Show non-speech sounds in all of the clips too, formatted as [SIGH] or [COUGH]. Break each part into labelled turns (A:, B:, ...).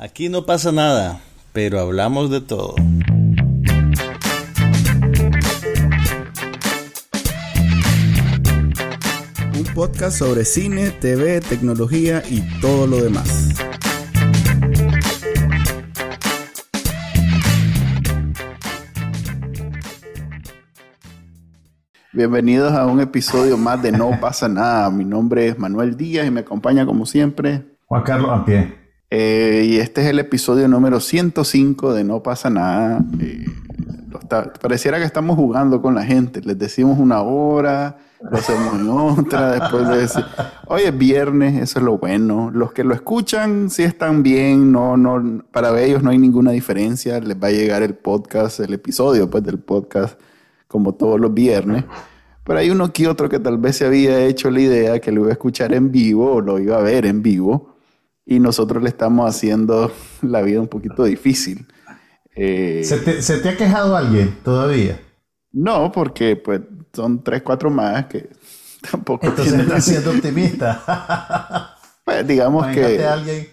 A: Aquí no pasa nada, pero hablamos de todo.
B: Un podcast sobre cine, TV, tecnología y todo lo demás. Bienvenidos a un episodio más de No pasa nada. Mi nombre es Manuel Díaz y me acompaña como siempre
C: Juan Carlos Ampie.
B: Eh, y este es el episodio número 105 de No pasa nada. Eh, pareciera que estamos jugando con la gente. Les decimos una hora, lo hacemos en otra, después de hoy es viernes, eso es lo bueno. Los que lo escuchan sí están bien, no, no, para ellos no hay ninguna diferencia. Les va a llegar el podcast, el episodio pues, del podcast, como todos los viernes. Pero hay uno que otro que tal vez se había hecho la idea que lo iba a escuchar en vivo o lo iba a ver en vivo y nosotros le estamos haciendo [LAUGHS] la vida un poquito difícil.
C: Eh, ¿Se, te, ha quejado alguien todavía?
B: No, porque pues son tres, cuatro más que [LAUGHS] tampoco
C: Entonces estás siendo optimista. [LAUGHS]
B: pues digamos que...
C: alguien,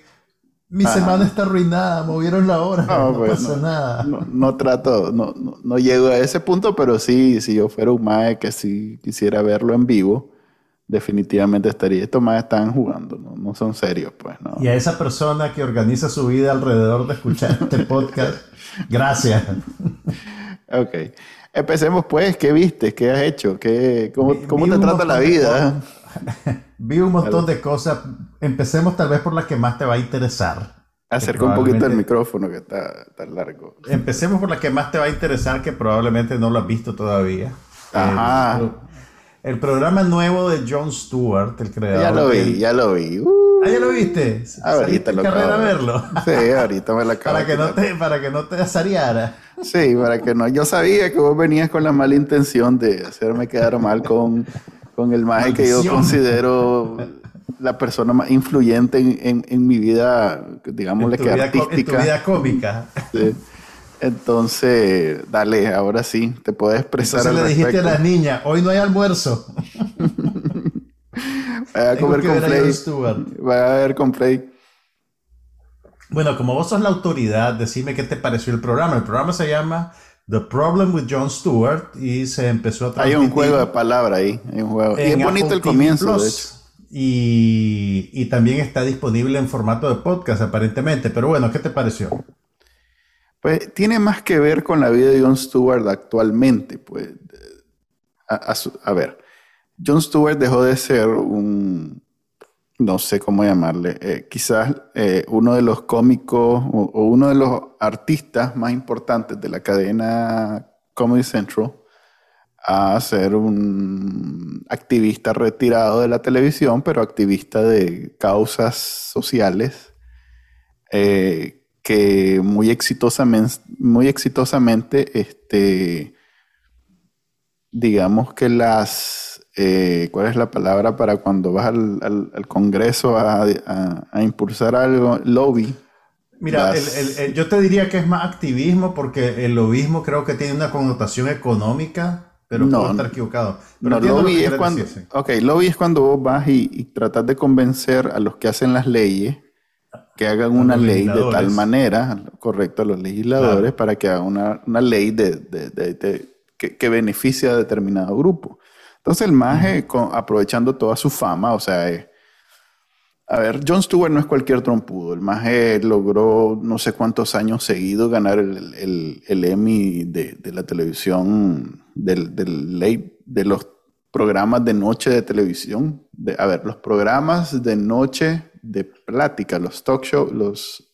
C: mi semana está arruinada, movieron la hora, no, no pues, pasa nada.
B: No, trato, no, no, llego a ese punto, pero sí, si yo fuera un mae que sí quisiera verlo en vivo, definitivamente estaría. Estos más están jugando, ¿no? son serios, pues. ¿no?
C: Y a esa persona que organiza su vida alrededor de escuchar este [LAUGHS] podcast, gracias. [LAUGHS]
B: ok. Empecemos pues, ¿qué viste? ¿Qué has hecho? ¿Qué, ¿Cómo, cómo te trata la vida? [LAUGHS]
C: Vi un montón de cosas. Empecemos tal vez por la que más te va a interesar.
B: Acerca un poquito el micrófono que está tan largo.
C: Empecemos por la que más te va a interesar, que probablemente no lo has visto todavía.
B: Ajá.
C: Eh, el programa nuevo de Jon Stewart, el creador.
B: Ya lo vi, ya lo vi.
C: ah, ya lo viste.
B: Ahorita lo
C: acabo a verlo.
B: Sí, ahorita me la [LAUGHS] acabo.
C: para que no te, para que no te asariara.
B: Sí, para que no. Yo sabía que vos venías con la mala intención de hacerme quedar mal con, con el maje que yo considero la persona más influyente en, en, mi vida, digámosle que artística.
C: En tu vida cómica.
B: Sí. Entonces, dale, ahora sí, te puedes expresar.
C: Entonces le dijiste a las niñas, hoy no hay almuerzo. [LAUGHS]
B: Vaya a comer con Play. Vaya a ver con Play.
C: Bueno, como vos sos la autoridad, decime qué te pareció el programa. El programa se llama The Problem with Jon Stewart y se empezó a
B: transmitir. Hay un juego de palabra ahí, hay un juego. Y es bonito el comienzo, de hecho.
C: Y, y también está disponible en formato de podcast, aparentemente. Pero bueno, ¿qué te pareció?
B: Pues tiene más que ver con la vida de Jon Stewart actualmente. Pues, a, ver, Jon Stewart dejó de ser un, no sé cómo llamarle, eh, quizás eh, uno de los cómicos o, uno de los artistas más importantes de la cadena Comedy Central a ser un activista retirado de la televisión, pero activista de causas sociales. Eh, que muy exitosamente, muy exitosamente este, digamos que las, eh, ¿cuál es la palabra para cuando vas al, Congreso a, impulsar algo? Lobby.
C: Mira, yo te diría que es más activismo porque el lobismo creo que tiene una connotación económica, pero no, puedo estar equivocado.
B: no, lobby es, cuando, lobby es cuando vos vas y, y tratas de convencer a los que hacen las leyes que hagan una ley de tal manera, correcto, a los legisladores, para que hagan una, ley de, que, beneficie a determinado grupo. Entonces el MAGE, aprovechando toda su fama, o sea, eh, a ver, Jon Stewart no es cualquier trompudo. El MAGE logró no sé cuántos años seguidos ganar el, Emmy de, la televisión, del, del, de los programas de noche de televisión. De, a ver, los programas de noche de plática, los talk shows, los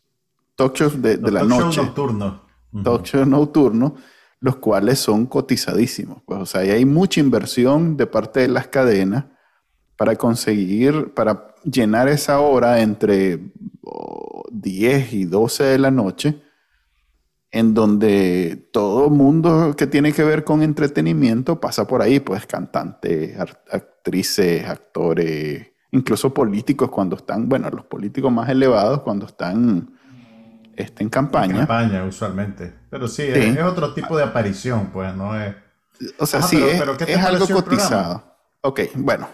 B: talk shows de, la noche.
C: Nocturno.
B: Talk shows nocturnos, los cuales son cotizadísimos. Pues, o sea, hay mucha inversión de parte de las cadenas para conseguir, para llenar esa hora entre 10 y 12 de la noche, en donde todo mundo que tiene que ver con entretenimiento pasa por ahí, pues cantantes, actrices, actores, incluso políticos cuando están, bueno, los políticos más elevados cuando están este, en campaña. En
C: campaña, usualmente. Pero sí, Es, otro tipo de aparición, pues, no es...
B: O sea, sí, es, algo cotizado. Ok, bueno,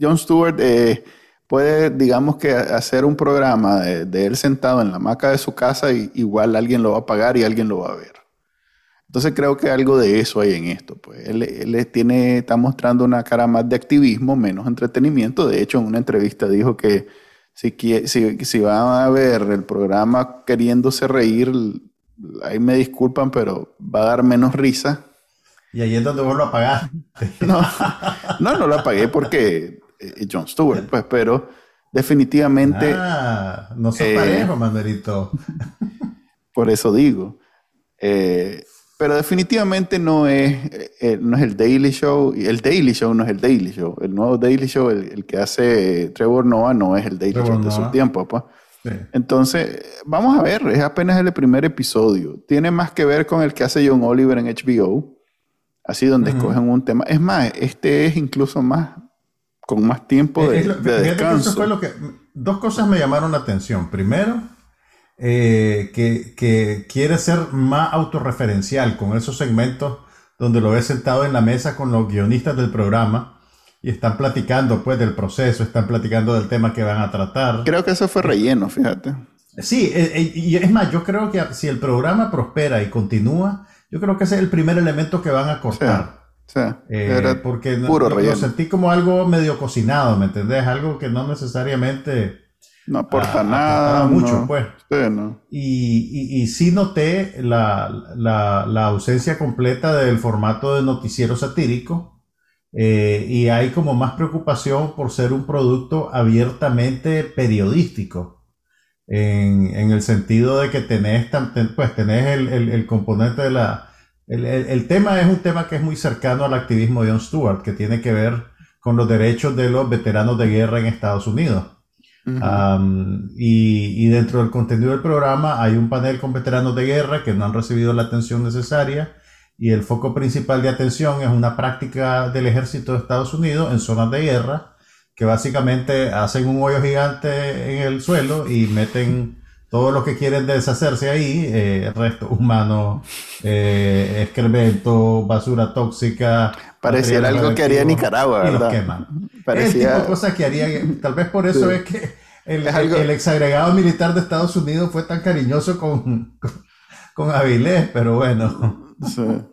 B: Jon Stewart, eh, puede, digamos que hacer un programa de, él sentado en la hamaca de su casa y igual alguien lo va a pagar y alguien lo va a ver. Entonces creo que algo de eso hay en esto. Pues él, tiene, está mostrando una cara más de activismo, menos entretenimiento. De hecho, en una entrevista dijo que si, si, si van a ver el programa queriéndose reír, ahí me disculpan, pero va a dar menos risa.
C: Y ahí es donde vos lo apagaste. [LAUGHS]
B: no, no, no lo apagué porque eh, John Stewart, pues, pero definitivamente.
C: Ah, no se eh, parejo, Manuelito. [LAUGHS]
B: por eso digo. Eh, pero definitivamente no es, no es el Daily Show. El Daily Show no es el Daily Show. El nuevo Daily Show, el, que hace Trevor Noah, no es el Daily Show de su tiempo, pues. Entonces, vamos a ver, es apenas el primer episodio. Tiene más que ver con el que hace John Oliver en HBO, así donde escogen un tema. Es más, este es incluso más, con más tiempo de, descanso.
C: dos cosas me llamaron la atención. Primero, eh, que, quiere ser más autorreferencial con esos segmentos donde lo ves sentado en la mesa con los guionistas del programa y están platicando pues del proceso, están platicando del tema que van a tratar.
B: Creo que eso fue relleno, fíjate.
C: Sí, eh, eh, y es más, yo creo que si el programa prospera y continúa, yo creo que ese es el primer elemento que van a cortar.
B: Sí,
C: eh, porque puro lo, sentí como algo medio cocinado, ¿me entendés? Algo que no necesariamente...
B: No aporta nada.
C: mucho, pues. Y, y, sí noté la, la, la ausencia completa del formato de noticiero satírico eh, y hay como más preocupación por ser un producto abiertamente periodístico, en, el sentido de que tenés, pues tenés el, componente de la... El, tema es un tema que es muy cercano al activismo de Jon Stewart, que tiene que ver con los derechos de los veteranos de guerra en Estados Unidos. Y, y, dentro del contenido del programa hay un panel con veteranos de guerra que no han recibido la atención necesaria y el foco principal de atención es una práctica del ejército de Estados Unidos en zonas de guerra, que básicamente hacen un hoyo gigante en el suelo y meten todo lo que quieren deshacerse ahí, eh, restos humanos, eh, excremento, basura tóxica.
B: Pareciera algo que haría Nicaragua, ¿verdad?
C: Y queman. [LAUGHS] Parecía... El tipo de cosas que haría, tal vez por eso es que el, el, exagregado militar de Estados Unidos fue tan cariñoso con, con, con Avilés, pero bueno. [LAUGHS]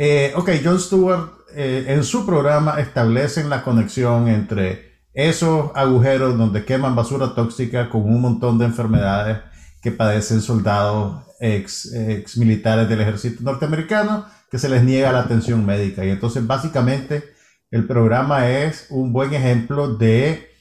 C: Eh, ok, John Stewart eh, en su programa establecen la conexión entre esos agujeros donde queman basura tóxica con un montón de enfermedades que padecen soldados ex, ex militares del ejército norteamericano que se les niega la atención médica. Y entonces básicamente el programa es un buen ejemplo de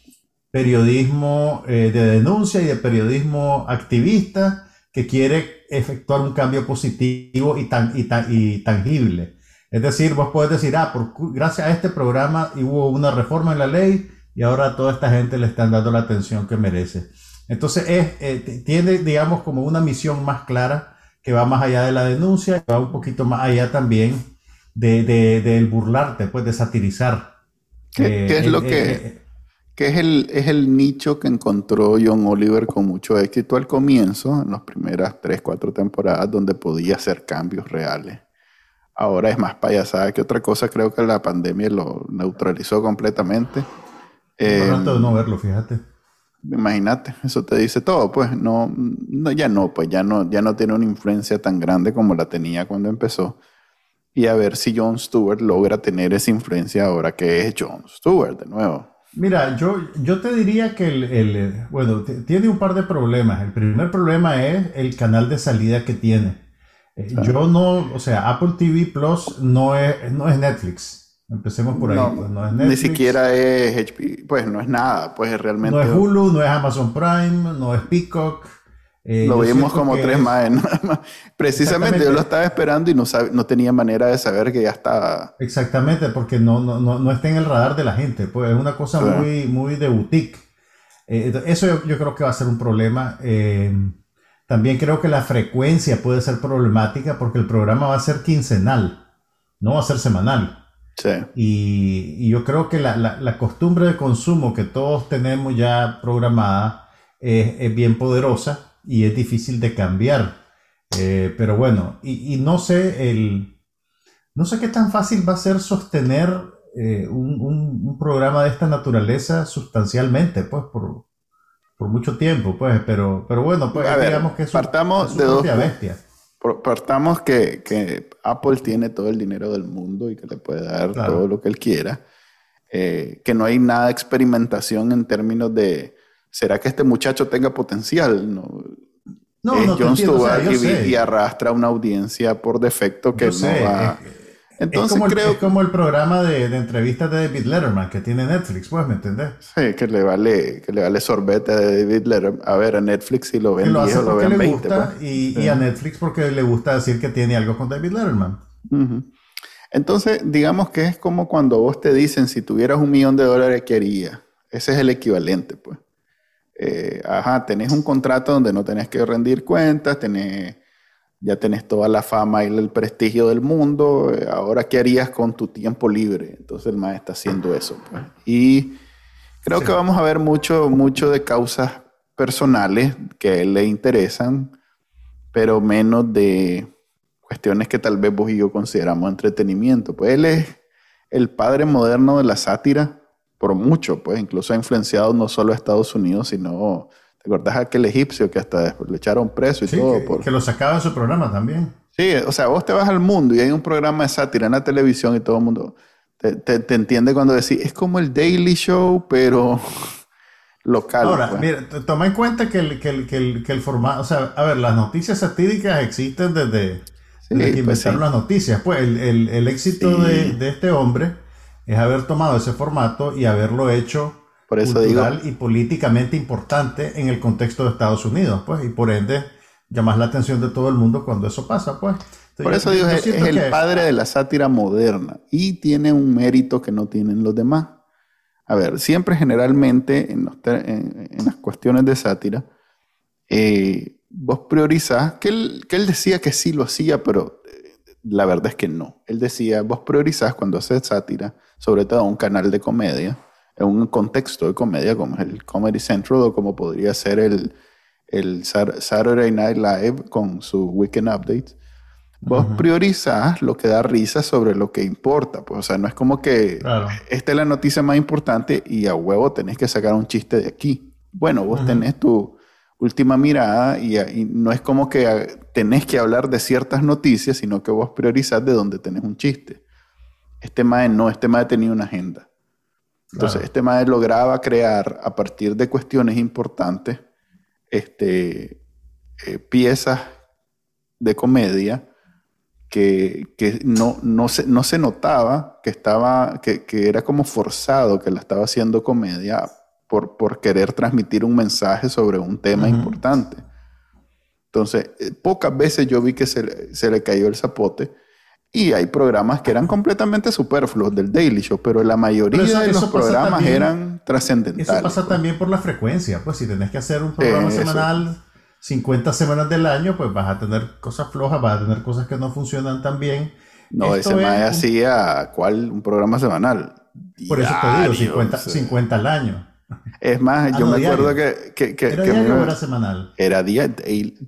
C: periodismo eh, de denuncia y de periodismo activista que quiere efectuar un cambio positivo y, tan, y, y tangible. Es decir, vos podés decir, ah, por, gracias a este programa hubo una reforma en la ley y ahora a toda esta gente le están dando la atención que merece. Entonces, es, eh, tiene, digamos, como una misión más clara que va más allá de la denuncia, que va un poquito más allá también de, de, burlarte, pues de satirizar.
B: ¿Qué, es eh, lo que... Eh, que es el, es el nicho que encontró John Oliver con mucho éxito al comienzo, en las primeras tres, cuatro temporadas, donde podía hacer cambios reales. Ahora es más payasada que otra cosa, creo que la pandemia lo neutralizó completamente.
C: Eh, de no verlo, fíjate.
B: Imagínate, eso te dice todo, pues no, no, ya no, pues ya no, ya no tiene una influencia tan grande como la tenía cuando empezó. Y a ver si Jon Stewart logra tener esa influencia ahora que es Jon Stewart de nuevo.
C: Mira, yo, yo te diría que el, bueno, tiene un par de problemas. El primer problema es el canal de salida que tiene. Eh, yo no, o sea, Apple TV Plus no es, no es Netflix. Empecemos por ahí. No, pues, no es Netflix.
B: Ni siquiera es HP, pues no es nada, pues realmente.
C: No es Hulu, no es Amazon Prime, no es Peacock.
B: Eh, lo vimos como tres más. Precisamente yo lo estaba esperando y no, no tenía manera de saber que ya estaba.
C: Exactamente, porque no, no, no, está en el radar de la gente. Pues es una cosa muy, muy de boutique. Eh, eso yo, creo que va a ser un problema. Eh, también creo que la frecuencia puede ser problemática porque el programa va a ser quincenal, no va a ser semanal.
B: Sí.
C: Y, yo creo que la, la, la, costumbre de consumo que todos tenemos ya programada es bien poderosa y es difícil de cambiar. Eh, pero bueno, y, no sé el... No sé qué tan fácil va a ser sostener eh, un, programa de esta naturaleza sustancialmente, pues, por, mucho tiempo, pues, pero, pero bueno, pues digamos que es,
B: partamos de dos, bestia. Partamos que, Apple tiene todo el dinero del mundo y que le puede dar todo lo que él quiera. Eh, que no hay nada de experimentación en términos de, ¿será que este muchacho tenga potencial? No, no, no John Stewart y, arrastra una audiencia por defecto que no va...
C: Entonces es como, creo... es como el programa de, entrevistas de David Letterman que tiene Netflix, pues, ¿me entendés?
B: Sí, que le vale, que le vale sorbete a David Letterman. A ver, a Netflix si lo ven lo 10 o lo ven le 20.
C: Gusta, pues. y, a Netflix porque le gusta decir que tiene algo con David Letterman.
B: Entonces, digamos que es como cuando vos te dicen, si tuvieras un millón de dólares, ¿qué harías? Ese es el equivalente, pues. Eh, ajá, tenés un contrato donde no tenés que rendir cuentas, tenés ya tenés toda la fama y el prestigio del mundo, eh, ahora qué harías con tu tiempo libre. Entonces el maestro está haciendo eso. Pues. Y creo que vamos a ver mucho, mucho de causas personales que a él le interesan, pero menos de cuestiones que tal vez vos y yo consideramos entretenimiento. Pues él es el padre moderno de la sátira por mucho, pues incluso ha influenciado no solo a Estados Unidos, sino ¿Te acordás aquel egipcio que hasta le echaron preso y todo?
C: Que, que lo sacaba en su programa también.
B: Sí, o sea, vos te vas al mundo y hay un programa de sátira en la televisión y todo el mundo te, entiende cuando decís, es como el Daily Show, pero [LAUGHS] local.
C: Ahora, pues. mira, toma en cuenta que el, que, el, que, el, formato, o sea, a ver, las noticias satíricas existen desde, que pues inventaron las noticias. Pues el, el éxito de, de este hombre es haber tomado ese formato y haberlo hecho por eso cultural y políticamente importante en el contexto de Estados Unidos, pues, y por ende llamas la atención de todo el mundo cuando eso pasa, pues.
B: por eso digo, es, el padre de la sátira moderna y tiene un mérito que no tienen los demás. A ver, siempre generalmente en, las cuestiones de sátira, eh, vos priorizás, que él, que él decía que sí lo hacía, pero eh, la verdad es que no. Él decía, vos priorizás cuando haces sátira, sobre todo un canal de comedia, en un contexto de comedia como es el Comedy Central o como podría ser el, el Saturday Night Live con su Weekend Updates, vos priorizás lo que da risa sobre lo que importa. Pues, o sea, no es como que esta es la noticia más importante y a huevo tenés que sacar un chiste de aquí. Bueno, vos tenés tu última mirada y, no es como que tenés que hablar de ciertas noticias, sino que vos priorizás de dónde tenés un chiste. Este mae no, este mae tenía una agenda. Entonces, este maestro lograba crear a partir de cuestiones importantes este, eh, piezas de comedia que, no, no, se, no se notaba que, estaba, que, era como forzado que la estaba haciendo comedia por, por querer transmitir un mensaje sobre un tema importante. Entonces, eh, pocas veces yo vi que se, se le cayó el zapote y hay programas que eran completamente superfluos del Daily Show, pero la mayoría de los programas eran trascendentales.
C: Eso pasa también por la frecuencia, pues si tenés que hacer un programa semanal 50 semanas del año, pues vas a tener cosas flojas, vas a tener cosas que no funcionan tan bien.
B: No, ese más hacía, ¿cuál? Un programa semanal.
C: Por eso te digo, 50, 50 al año.
B: Es más, ah, yo me acuerdo que, que, que,
C: ¿Era diario o era semanal?
B: Era día,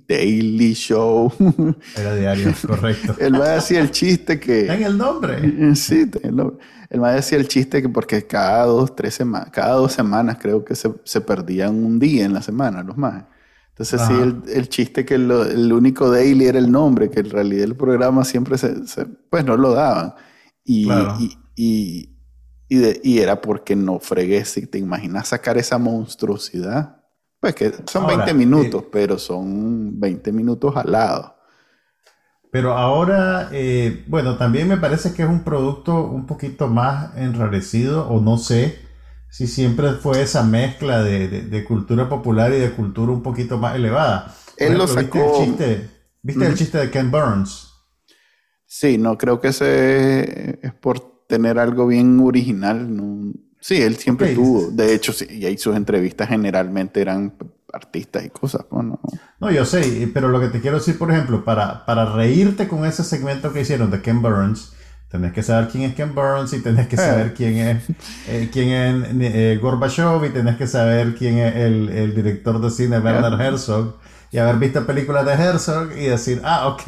B: daily, show. [LAUGHS]
C: Era diario, correcto.
B: Él me decía el chiste que...
C: en el nombre.
B: Sí, el nombre. Él me decía el chiste que porque cada dos, tres semanas, cada dos semanas creo que se, se perdían un día en la semana los más. Entonces sí, el, el, chiste que el único daily era el nombre, que en realidad el programa siempre se, pues no lo daban. y, y y, era porque no fregué. Si te imaginas sacar esa monstruosidad, pues que son 20 minutos, eh, pero son 20 minutos al lado.
C: Pero ahora, eh, bueno, también me parece que es un producto un poquito más enrarecido, o no sé si siempre fue esa mezcla de, cultura popular y de cultura un poquito más elevada.
B: Él lo sacó.
C: ¿Viste, el chiste, de Ken Burns?
B: Sí, no creo que ese es por tener algo bien original. ¿no? Sí, él siempre tuvo. De hecho, sí, y ahí sus entrevistas generalmente eran artistas y cosas. ¿no?
C: no, yo sé, pero lo que te quiero decir, por ejemplo, para, para reírte con ese segmento que hicieron de Ken Burns, tenés que saber quién es Ken Burns y tenés que saber eh. quién es, eh, quién es eh, Gorbachev y tenés que saber quién es el, el director de cine Werner Herzog y haber visto películas de Herzog y decir, ah, ok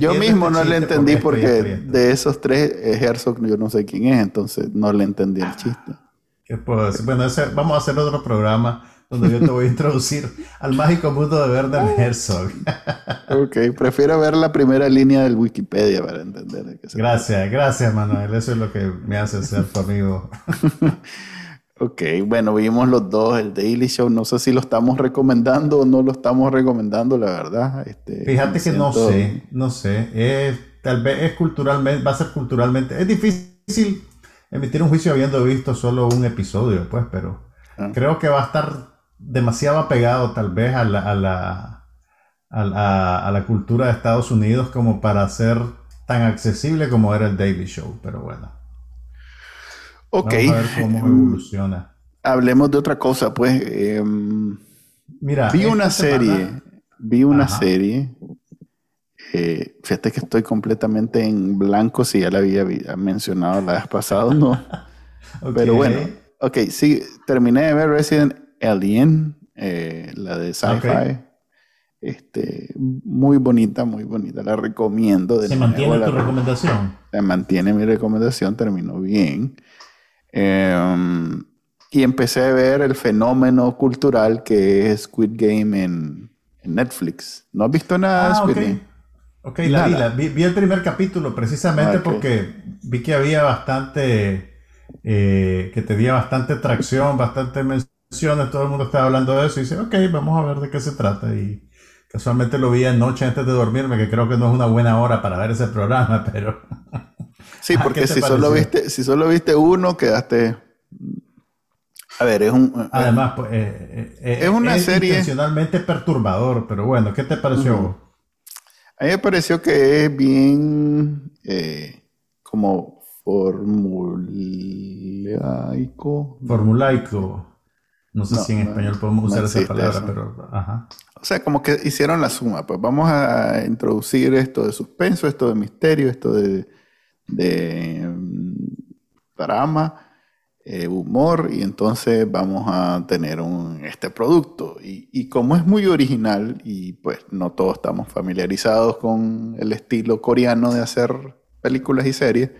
B: yo mismo no le entendí porque, de esos tres, eh, Herzog yo no sé quién es, entonces no le entendí el chiste.
C: ¿Qué puedo decir? Bueno, vamos a hacer otro programa donde yo te voy a [LAUGHS] introducir al mágico mundo de Werner Herzog.
B: ok, prefiero ver la primera línea del Wikipedia para entender.
C: gracias, gracias Manuel, eso es lo que me hace ser tu amigo. [LAUGHS]
B: ok, bueno, vimos los dos, el Daily Show, no sé si lo estamos recomendando o no lo estamos recomendando, la verdad. Este,
C: Fíjate que no sé, no sé, tal vez es culturalmente, va a ser culturalmente, es difícil emitir un juicio habiendo visto solo un episodio, pues, pero ah. creo que va a estar demasiado apegado tal vez a la, a la, a, la, cultura de Estados Unidos como para ser tan accesible como era el Daily Show, pero bueno.
B: Ok.
C: Vamos a ver cómo evoluciona.
B: Hablemos de otra cosa, pues. Em, Mira, vi una serie, vi una serie. Eh, fíjate que estoy completamente en blanco si ya la había, mencionado la vez pasada, ¿no? [LAUGHS] Pero bueno, ok, sí, terminé de ver Resident Alien, eh, la de sci-fi. Este, muy bonita, muy bonita. La recomiendo.
C: ¿Se mantiene tu recomendación?
B: Se mantiene mi recomendación, terminó bien. Em, y empecé a ver el fenómeno cultural que es Squid Game en, Netflix. ¿No has visto nada de ah, Squid Game?
C: Ok, la vi, vi, el primer capítulo precisamente ah, porque vi que había bastante, eh, que tenía bastante tracción, bastante todo el mundo estaba hablando de eso y dice, ok, vamos a ver de qué se trata. Y casualmente lo vi anoche antes de dormirme, que creo que no es una buena hora para ver ese programa, [LAUGHS] pero...
B: Sí, ah, porque si solo, viste, si solo viste uno, quedaste... A ver, es un...
C: Además, pues, eh, eh, es una serie... Intencionalmente perturbador, pero bueno, ¿qué te pareció?
B: A mí me pareció que es bien eh, como formulaico.
C: Formulaico. No sé si en español podemos usar esa palabra, pero ajá.
B: O sea, como que hicieron la suma, pues vamos a introducir esto de suspenso, esto de misterio, esto de, de mm, drama, eh, humor, y entonces vamos a tener un, este producto. Y, y, como es muy original, y pues no todos estamos familiarizados con el estilo coreano de hacer películas y series,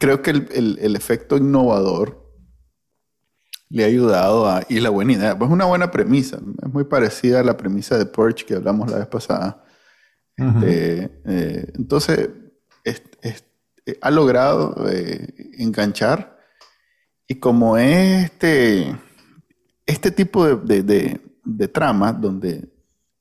B: creo que el, el, el efecto innovador le ha ayudado a, y la buena idea, pues una buena premisa, es muy parecida a la premisa de Purge que hablamos la vez pasada. Este, eh, entonces, ha logrado eh, enganchar y como este, este tipo de, de, de, trama donde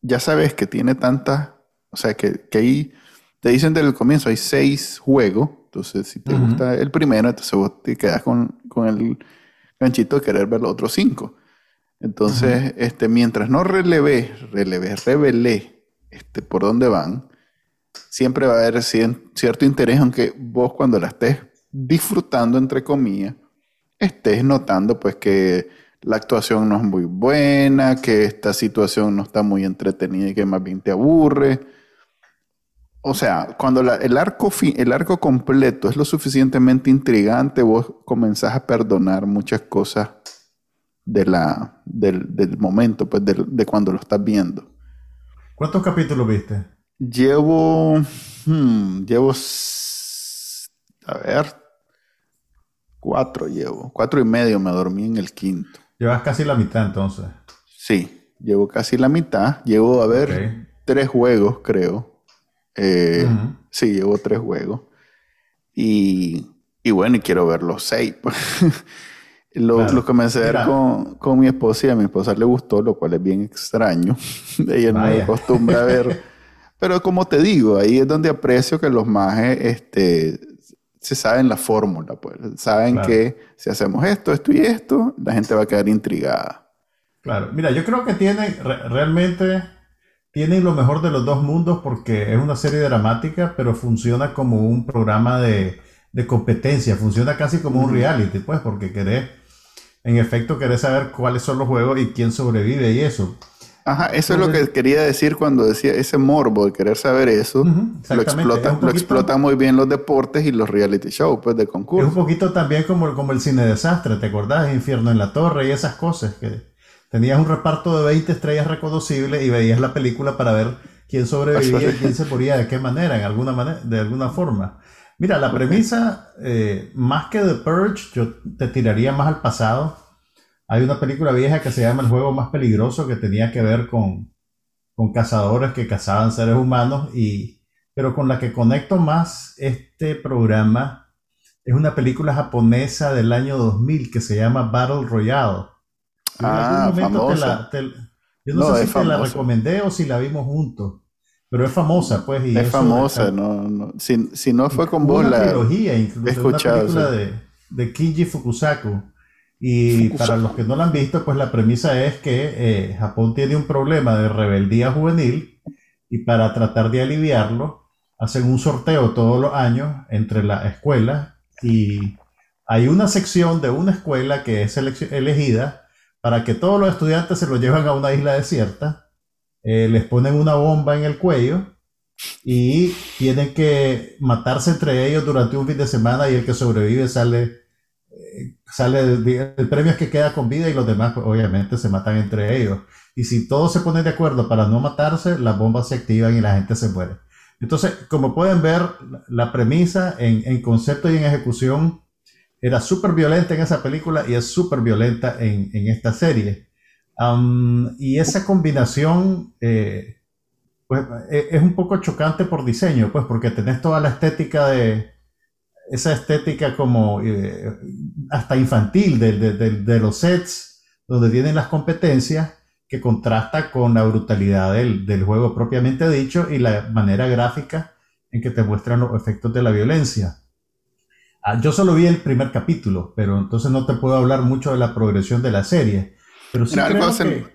B: ya sabes que tiene tantas, o sea, que, que ahí te dicen desde el comienzo, hay seis juegos, entonces si te gusta el primero, entonces vos te quedas con, con el ganchito de querer ver los otros cinco. Entonces, este, mientras no relevé, relevé, revelé este, por dónde van, siempre va a haber cierto interés, aunque vos cuando la estés disfrutando, entre comillas, estés notando pues que la actuación no es muy buena, que esta situación no está muy entretenida y que más bien te aburre o sea, cuando el, arco el arco completo es lo suficientemente intrigante, vos comenzás a perdonar muchas cosas de la, del, momento, pues de, cuando lo estás viendo.
C: ¿Cuántos capítulos viste?
B: Llevo, hmm, llevo, a ver, cuatro llevo, cuatro y medio, me dormí en el quinto.
C: Llevas casi la mitad entonces.
B: Sí, llevo casi la mitad, llevo, a ver, tres juegos creo eh, sí, llevo tres juegos. Y, bueno, y quiero ver los seis. [LAUGHS] lo, comencé a ver con, mi esposa y a mi esposa le gustó, lo cual es bien extraño. [LAUGHS] Ella no me acostumbra a ver. [LAUGHS] Pero como te digo, ahí es donde aprecio que los mages este, se saben la fórmula, pues. Saben que si hacemos esto, esto y esto, la gente va a quedar intrigada.
C: Claro, mira, yo creo que tiene realmente tienen lo mejor de los dos mundos porque es una serie dramática, pero funciona como un programa de, competencia, funciona casi como un reality, pues, porque querés, en efecto, querés saber cuáles son los juegos y quién sobrevive y eso.
B: Ajá, eso es lo que quería decir cuando decía ese morbo de querer saber eso. lo, explota, lo explota muy bien los deportes y los reality shows pues, de concurso.
C: Es un poquito también como, como el cine desastre, ¿te acordás? Infierno en la Torre y esas cosas que Tenías un reparto de 20 estrellas reconocibles y veías la película para ver quién sobrevivía y quién se moría de qué manera, en alguna manera, de alguna forma. Mira, la premisa, eh, más que The Purge, yo te tiraría más al pasado. Hay una película vieja que se llama El juego más peligroso que tenía que ver con, con cazadores que cazaban seres humanos y pero con la que conecto más este programa es una película japonesa del año 2000 que se llama Battle Royale.
B: Ah, famosa.
C: yo no, sé si te la recomendé o si la vimos juntos. Pero es famosa, pues. Y
B: es famosa, no, no. Si, si, no fue con vos, la.
C: Trilogía, incluso, he una película de, de Kinji Fukusaku. Y para los que no la han visto, pues la premisa es que eh, Japón tiene un problema de rebeldía juvenil y para tratar de aliviarlo, hacen un sorteo todos los años entre las escuelas y hay una sección de una escuela que es elegida para que todos los estudiantes se lo lleven a una isla desierta, eh, les ponen una bomba en el cuello y tienen que matarse entre ellos durante un fin de semana y el que sobrevive sale sale el premio es que queda con vida y los demás pues, obviamente se matan entre ellos. Y si todos se ponen de acuerdo para no matarse, las bombas se activan y la gente se muere. Entonces, como pueden ver, la premisa en, concepto y en ejecución era súper violenta en esa película y es súper violenta en, esta serie. y esa combinación eh, pues, e, es un poco chocante por diseño, pues porque tenés toda la estética de, esa estética como eh, hasta infantil de, los sets donde tienen las competencias que contrasta con la brutalidad del, juego propiamente dicho y la manera gráfica en que te muestran los efectos de la violencia. Ah, yo solo vi el primer capítulo, pero entonces no te puedo hablar mucho de la progresión de la serie. Pero sí, creo, que,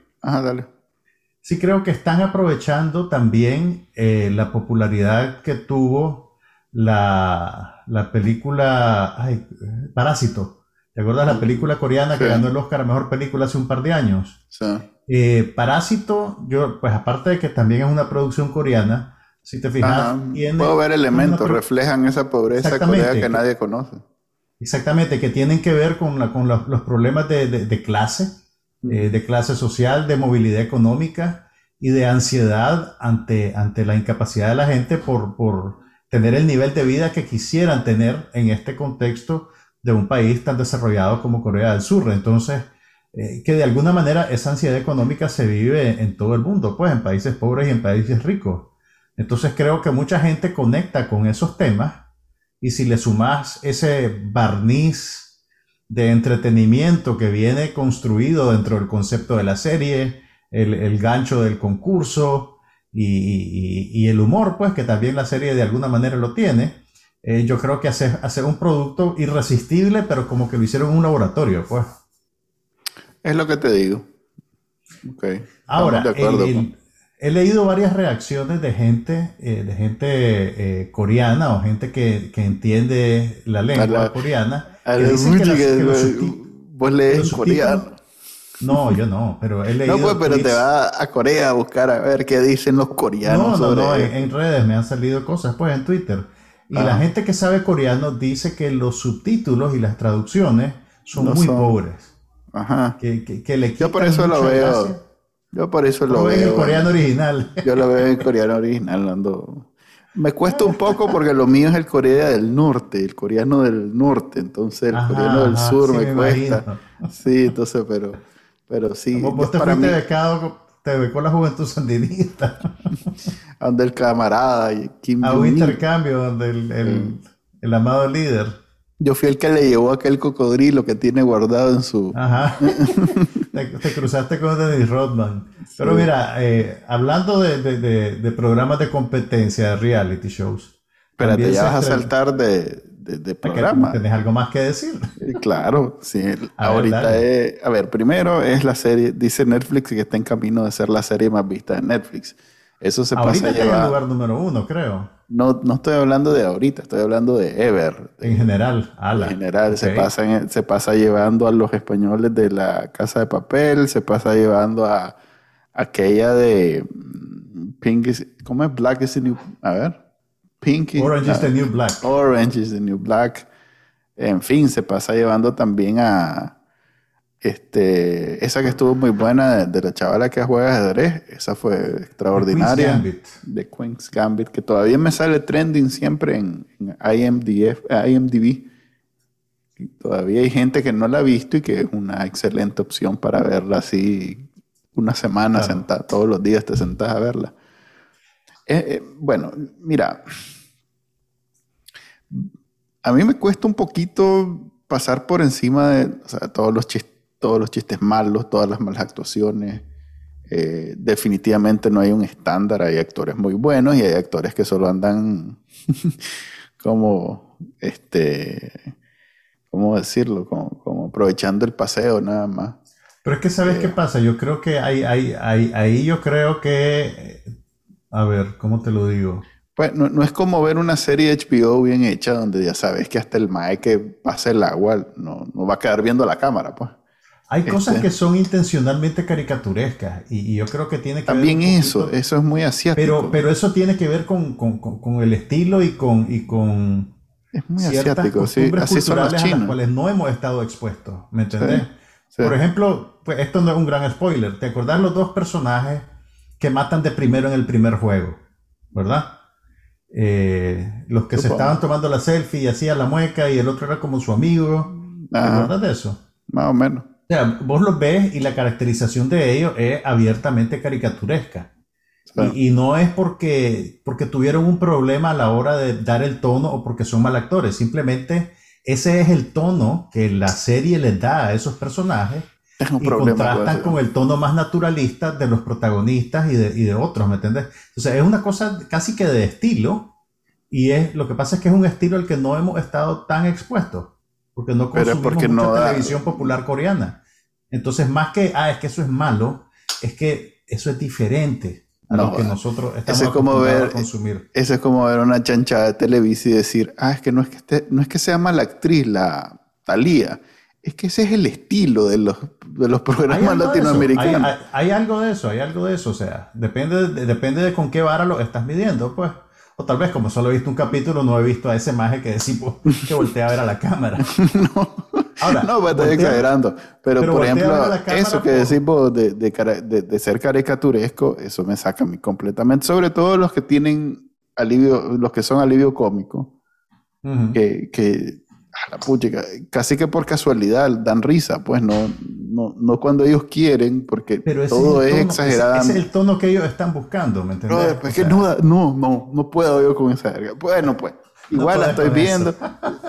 C: sí creo que están aprovechando también eh, la popularidad que tuvo la, la película ay, Parásito. ¿Te acuerdas la película coreana que ganó el Oscar a Mejor Película hace un par de años?
B: Sí.
C: Eh, Parásito, yo, pues aparte de que también es una producción coreana, si te fijas,
B: puedo ver elementos, reflejan esa pobreza coreana que nadie conoce.
C: Exactamente, que tienen que ver con, la, con los, problemas de, de, clase, mm. eh, de clase social, de movilidad económica y de ansiedad ante, ante la incapacidad de la gente por, por tener el nivel de vida que quisieran tener en este contexto de un país tan desarrollado como Corea del Sur. Entonces, eh, que de alguna manera esa ansiedad económica se vive en todo el mundo, pues en países pobres y en países ricos. Entonces creo que mucha gente conecta con esos temas y si le sumas ese barniz de entretenimiento que viene construido dentro del concepto de la serie, el, el gancho del concurso, y, el humor, pues, que también la serie de alguna manera lo tiene, eh, yo creo que hace, hace un producto irresistible, pero como que lo hicieron en un laboratorio, pues.
B: Es lo que te digo.
C: Ahora, he leído varias reacciones de gente, eh, de gente eh, coreana o gente que, entiende la lengua coreana. que dicen
B: que, vos lees coreano.
C: No, yo no, pero he [LAUGHS] leído.
B: No, pues, pero te va a Corea a buscar a ver qué dicen los coreanos.
C: No, no, no, en, redes me han salido cosas, pues en Twitter. Y la gente que sabe coreano dice que los subtítulos y las traducciones son muy pobres.
B: Ajá.
C: Que, que, le
B: yo por eso lo veo. Yo por eso lo, veo.
C: en coreano original. [LAUGHS]
B: Yo lo veo en coreano original. Ando... Me cuesta un poco porque lo mío es el Corea del Norte, el coreano del norte, entonces el coreano del sur me, cuesta. Sí, entonces, pero pero sí.
C: Vos te para fuiste becado, te becó la juventud sandinista. [LAUGHS]
B: donde el camarada y
C: Kim A un intercambio donde el, el, amado líder.
B: Yo fui el que le llevó aquel cocodrilo que tiene guardado en su.
C: Ajá. [LAUGHS] te, cruzaste con Dennis Rodman. Pero mira, eh, hablando de, de, de, programas de competencia, de reality shows.
B: Espérate, ya vas a saltar de, de, programa.
C: ¿Tenés algo más que decir?
B: Claro, sí. [LAUGHS] ahorita es, a ver, primero es la serie, dice Netflix que está en camino de ser la serie más vista de Netflix. Eso se
C: ahorita pasa a llevar. en lugar número uno, creo.
B: No, no estoy hablando de ahorita, estoy hablando de Ever.
C: En general, ala.
B: En general, se, pasa, se pasa llevando a los españoles de la Casa de Papel, se pasa llevando a aquella de mm, Pink ¿cómo es? Black is the New, a ver. Pinky.
C: Orange is the New Black.
B: Orange is the New Black. En fin, se pasa llevando también a, Este, esa que estuvo muy buena de, la chavala que juega ajedrez, esa fue extraordinaria. Gambit. De Queen's Gambit, que todavía me sale trending siempre en, IMDb. Y todavía hay gente que no la ha visto y que es una excelente opción para verla así una semana sentada, todos los días te sentás a verla. Eh, eh, bueno, mira, a mí me cuesta un poquito pasar por encima de todos, los chistes, todos los chistes malos, todas las malas actuaciones. Eh, definitivamente no hay un estándar, hay actores muy buenos y hay actores que solo andan [LAUGHS] como, este, ¿cómo decirlo? Como, aprovechando el paseo nada más.
C: Pero es que sabes qué pasa, yo creo que hay, hay, hay, ahí yo creo que, a ver, ¿cómo te lo digo?
B: Pues no, es como ver una serie HBO bien hecha donde ya sabes que hasta el mae que pasa el agua no, no va a quedar viendo la cámara, pues.
C: Hay cosas este que son intencionalmente caricaturescas y, yo creo que tiene que
B: También ver eso, eso es muy asiático.
C: Pero, pero eso tiene que ver con, con, con, el estilo y con, y con
B: es muy asiático, sí. Así son los chinos.
C: a las cuales no hemos estado expuestos, ¿me entendés? Por ejemplo, pues esto no es un gran spoiler. ¿Te acordás los dos personajes que matan de primero en el primer juego? ¿Verdad? Eh, los que se estaban tomando la selfie y hacían la mueca y el otro era como su amigo. ¿Te acuerdas de eso?
B: Más o menos.
C: O sea, vos los ves y la caracterización de ellos es abiertamente caricaturesca. Y, no es porque, porque tuvieron un problema a la hora de dar el tono o porque son mal actores. Simplemente ese es el tono que la serie les da a esos personajes y contrastan con el tono más naturalista de los protagonistas y de, y de otros, ¿me entiendes? Sea, es una cosa casi que de estilo y es lo que pasa es que es un estilo al que no hemos estado tan expuestos porque no consumimos porque mucha televisión popular coreana. Entonces, más que, ah, es que eso es malo, es que eso es diferente a lo que nosotros estamos como ver, a consumir.
B: Eso es como ver una chanchada de televisión y decir, ah, es que no es que, no es que sea mala actriz la Talía, es que ese es el estilo de los, de los programas latinoamericanos.
C: Hay, algo de eso, hay algo de eso. O sea, depende de, depende de con qué vara lo estás midiendo, pues. O tal vez, como solo he visto un capítulo, no he visto a ese maje que decimos que voltea a ver a la cámara. [LAUGHS]
B: no, Ahora, no, pues, estoy exagerando. Pero, por ejemplo, eso que decimos de, de, de, ser caricaturesco, eso me saca a mí completamente. Sobre todo los que tienen alivio, los que son alivio cómico. que, que la pucha, casi que por casualidad dan risa, pues no, no, no cuando ellos quieren, porque todo es, exagerado.
C: Ese, es el tono que ellos están buscando, ¿me entiendes?
B: No, que no, no, no, no puedo yo con esa verga. Bueno, pues. Igual la estoy viendo.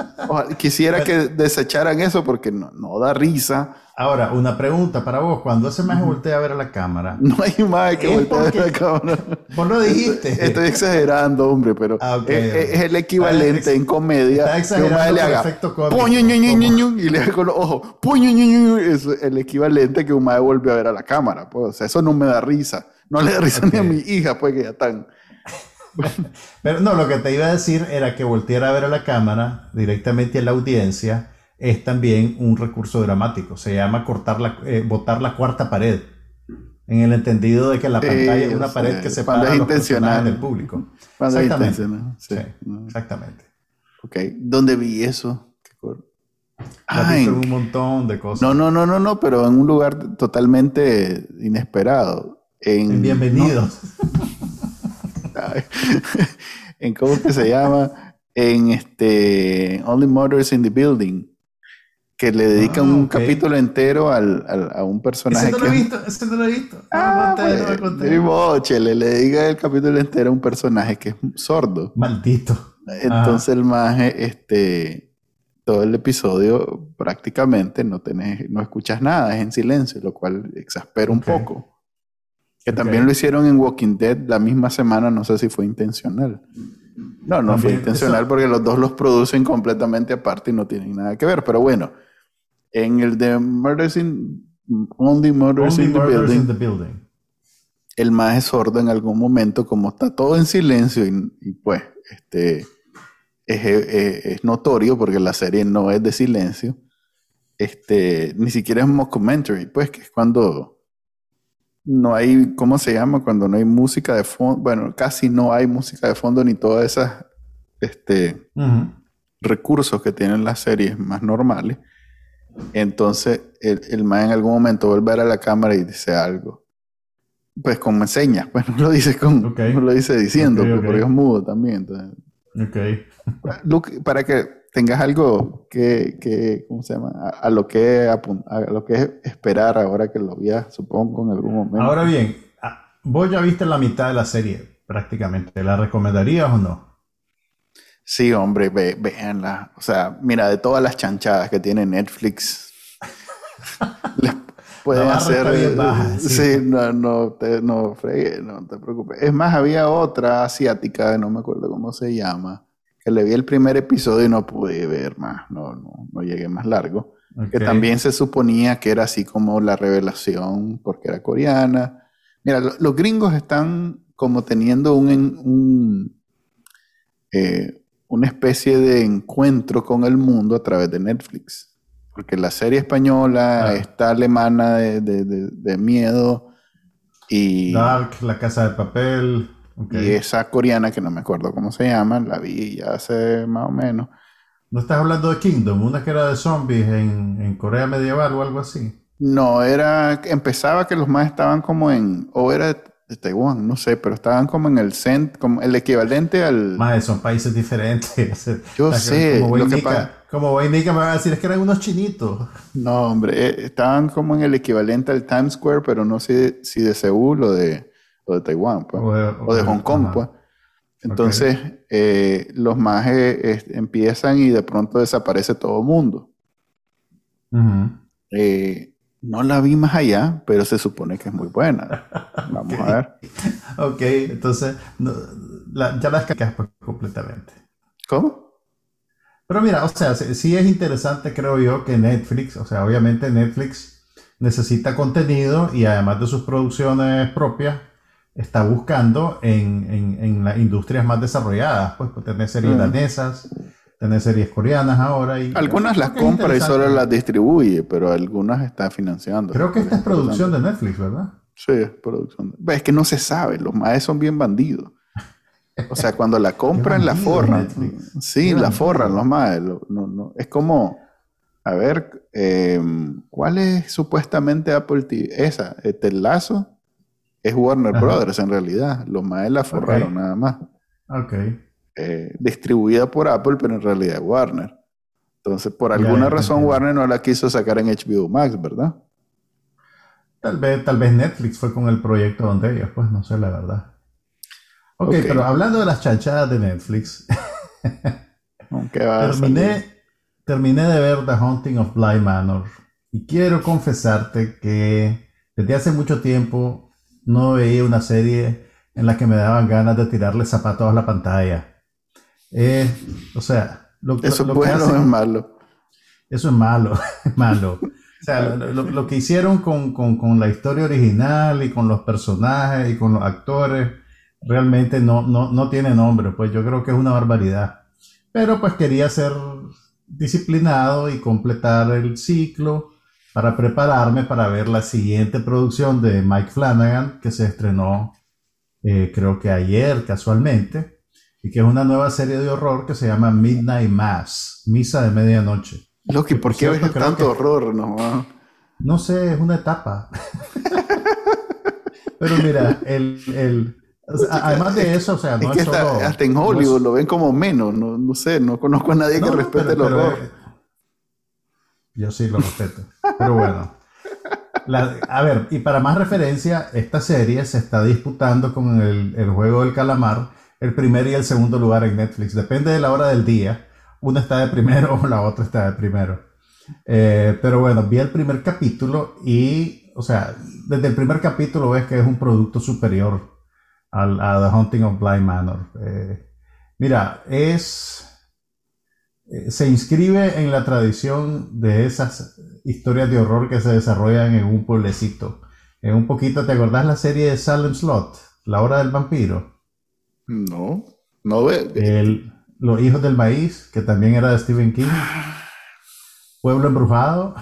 B: [LAUGHS] quisiera que desecharan eso porque no, no, da risa.
C: Ahora, una pregunta para vos. Cuando ese maje voltea a ver a la cámara. [LAUGHS]
B: No hay más que voltea a ver a la cámara.
C: Vos lo dijiste.
B: Estoy exagerando, hombre, pero ah, es, el equivalente en comedia
C: que un le haga
B: puño, y le haga con los ojos puño, es el equivalente que un maje vuelve a ver a la cámara. Pues, o sea, eso no me da risa. No le da risa ni a mi hija, pues que ya están
C: Pero no, lo que te iba a decir era que voltear a ver a la cámara directamente a la audiencia es también un recurso dramático. Se llama cortar la, eh, botar la cuarta pared. En el entendido de que la pantalla es una pared que separa
B: es los personajes
C: del público.
B: exactamente.
C: Sí. exactamente.
B: Ok, ¿dónde vi eso?
C: Ay, un montón de cosas.
B: No, no, no, no, no, pero en un lugar totalmente inesperado. En,
C: Bienvenidos. [LAUGHS] [LAUGHS]
B: en cómo que se llama, en este Only Motors in the Building, que le dedican ah, un capítulo entero al, a un personaje.
C: Ese no lo he visto, ese no lo he visto.
B: Ah, pues, le, dedica el capítulo entero a un personaje que es sordo.
C: Maldito.
B: Entonces el maje, este, todo el episodio prácticamente no tenés, no escuchas nada, es en silencio, lo cual exaspera un poco. Que también lo hicieron en Walking Dead la misma semana, no sé si fue intencional. No, no fue intencional porque los dos los producen completamente aparte y no tienen nada que ver. Pero bueno, en el de Murders in, Only Murders, in, the building, el más es sordo en algún momento, como está todo en silencio y, pues este, es, notorio porque la serie no es de silencio. Este, ni siquiera es un mockumentary, pues que es cuando no hay, ¿cómo se llama? Cuando no hay música de fondo, bueno, casi no hay música de fondo ni todas esas este, recursos que tienen las series más normales. Entonces, el, el man en algún momento vuelve a la cámara y dice algo. Pues como enseña, pues [LAUGHS] no lo dice con, no lo dice diciendo, porque es mudo también. Entonces. para que tengas algo que, que ¿cómo se llama? A, lo que a, lo que esperar ahora que lo veas, supongo, en algún momento.
C: Ahora bien, ah, vos ya viste la mitad de la serie, prácticamente. ¿La recomendarías o no?
B: Sí, hombre, ve, véanla. O sea, mira, de todas las chanchadas que tiene Netflix, [LAUGHS] les pueden hacer. sí, no, no, te, no fregue, no te preocupes. Es más, había otra asiática, no me acuerdo cómo se llama, que le vi el primer episodio y no pude ver más, no, no, no llegué más largo. Que también se suponía que era así como la revelación porque era coreana. Mira, los gringos están como teniendo un, un eh, una especie de encuentro con el mundo a través de Netflix. Porque la serie española, está alemana de, miedo y...
C: Dark, La Casa de Papel.
B: Y esa coreana que no me acuerdo cómo se llama, la vi ya hace más o menos.
C: ¿No estás hablando de Kingdom? Una que era de zombies en, en Corea medieval o algo así.
B: No, era... Empezaba que los más estaban como en... O era de Taiwán, no sé, pero estaban como en el cent, como el equivalente al.
C: Más, son países diferentes. [LAUGHS]
B: Yo sé.
C: Como lo que como me va a decir, es que eran unos chinitos.
B: No, hombre, eh, estaban como en el equivalente al Times Square, pero no sé si de Seúl o de, o de Taiwán, pues, o, de, Hong Kong, pues. Entonces, eh, los mages empiezan y de pronto desaparece todo el mundo. No la vi más allá, pero se supone que es muy buena. [LAUGHS] Vamos a ver.
C: ok, entonces ya la descargas completamente.
B: ¿Cómo?
C: Pero mira, o sea, sí, es interesante, creo yo, que Netflix, o sea, obviamente Netflix necesita contenido y además de sus producciones propias, está buscando en, en, las industrias más desarrolladas, pues, pues tener series danesas, tener series coreanas ahora. Y
B: algunas las compra y solo las distribuye, pero algunas está financiando.
C: Creo que esta es producción de Netflix, ¿verdad?
B: Sí, es producción. Es que no se sabe, los maes son bien bandidos. O sea, cuando la [LAUGHS] compran, la forran. Sí, la forran los maes. No, Es como, a ver, em, ¿cuál es supuestamente Apple TV? Esa, este lazo es Warner Brothers en realidad. Los maes la forraron nada más.
C: Ok.
B: Eh, distribuida por Apple, pero en realidad Warner. Entonces, por alguna razón, Warner no la quiso sacar en HBO Max, ¿verdad?
C: Tal vez, tal vez Netflix fue con el proyecto donde ellos, pues no sé la verdad. Ok, pero hablando de las chanchadas de Netflix, [LAUGHS] terminé, terminé de ver The Haunting of Bly Manor y quiero confesarte que desde hace mucho tiempo no veía una serie en la que me daban ganas de tirarle zapatos a la pantalla. Eh, o sea,
B: lo, eso es bueno o es malo.
C: Eso es malo, [LAUGHS] malo. O sea, lo, que hicieron con, con, la historia original y con los personajes y con los actores realmente no, no, no tiene nombre, pues yo creo que es una barbaridad. Pero pues quería ser disciplinado y completar el ciclo para prepararme para ver la siguiente producción de Mike Flanagan que se estrenó eh, creo que ayer casualmente y que es una nueva serie de horror que se llama Midnight Mass, Misa de Medianoche.
B: Loki, ¿por qué ves tanto horror? No,
C: no sé, es una etapa. [LAUGHS] Pero mira, el, el además de eso, o sea, no es,
B: hasta, en Hollywood lo ven como menos, no, no, sé, no conozco a nadie que respete el horror.
C: Yo sí lo respeto, pero bueno. a ver, y para más referencia, esta serie se está disputando con el, juego del calamar el primer y el segundo lugar en Netflix. Depende de la hora del día. Una está de primero [LAUGHS] o la otra está de primero. Eh, pero bueno, vi el primer capítulo y, o sea, desde el primer capítulo ves que es un producto superior al, a The Haunting of Blind Manor. Eh, mira, es... Eh, se inscribe en la tradición de esas historias de horror que se desarrollan en un pueblecito. En un poquito, ¿te acordás la serie de Salem Slot? La hora del vampiro.
B: No, no ve.
C: El, Los Hijos del Maíz, que también era de Stephen King. Pueblo Embrujado.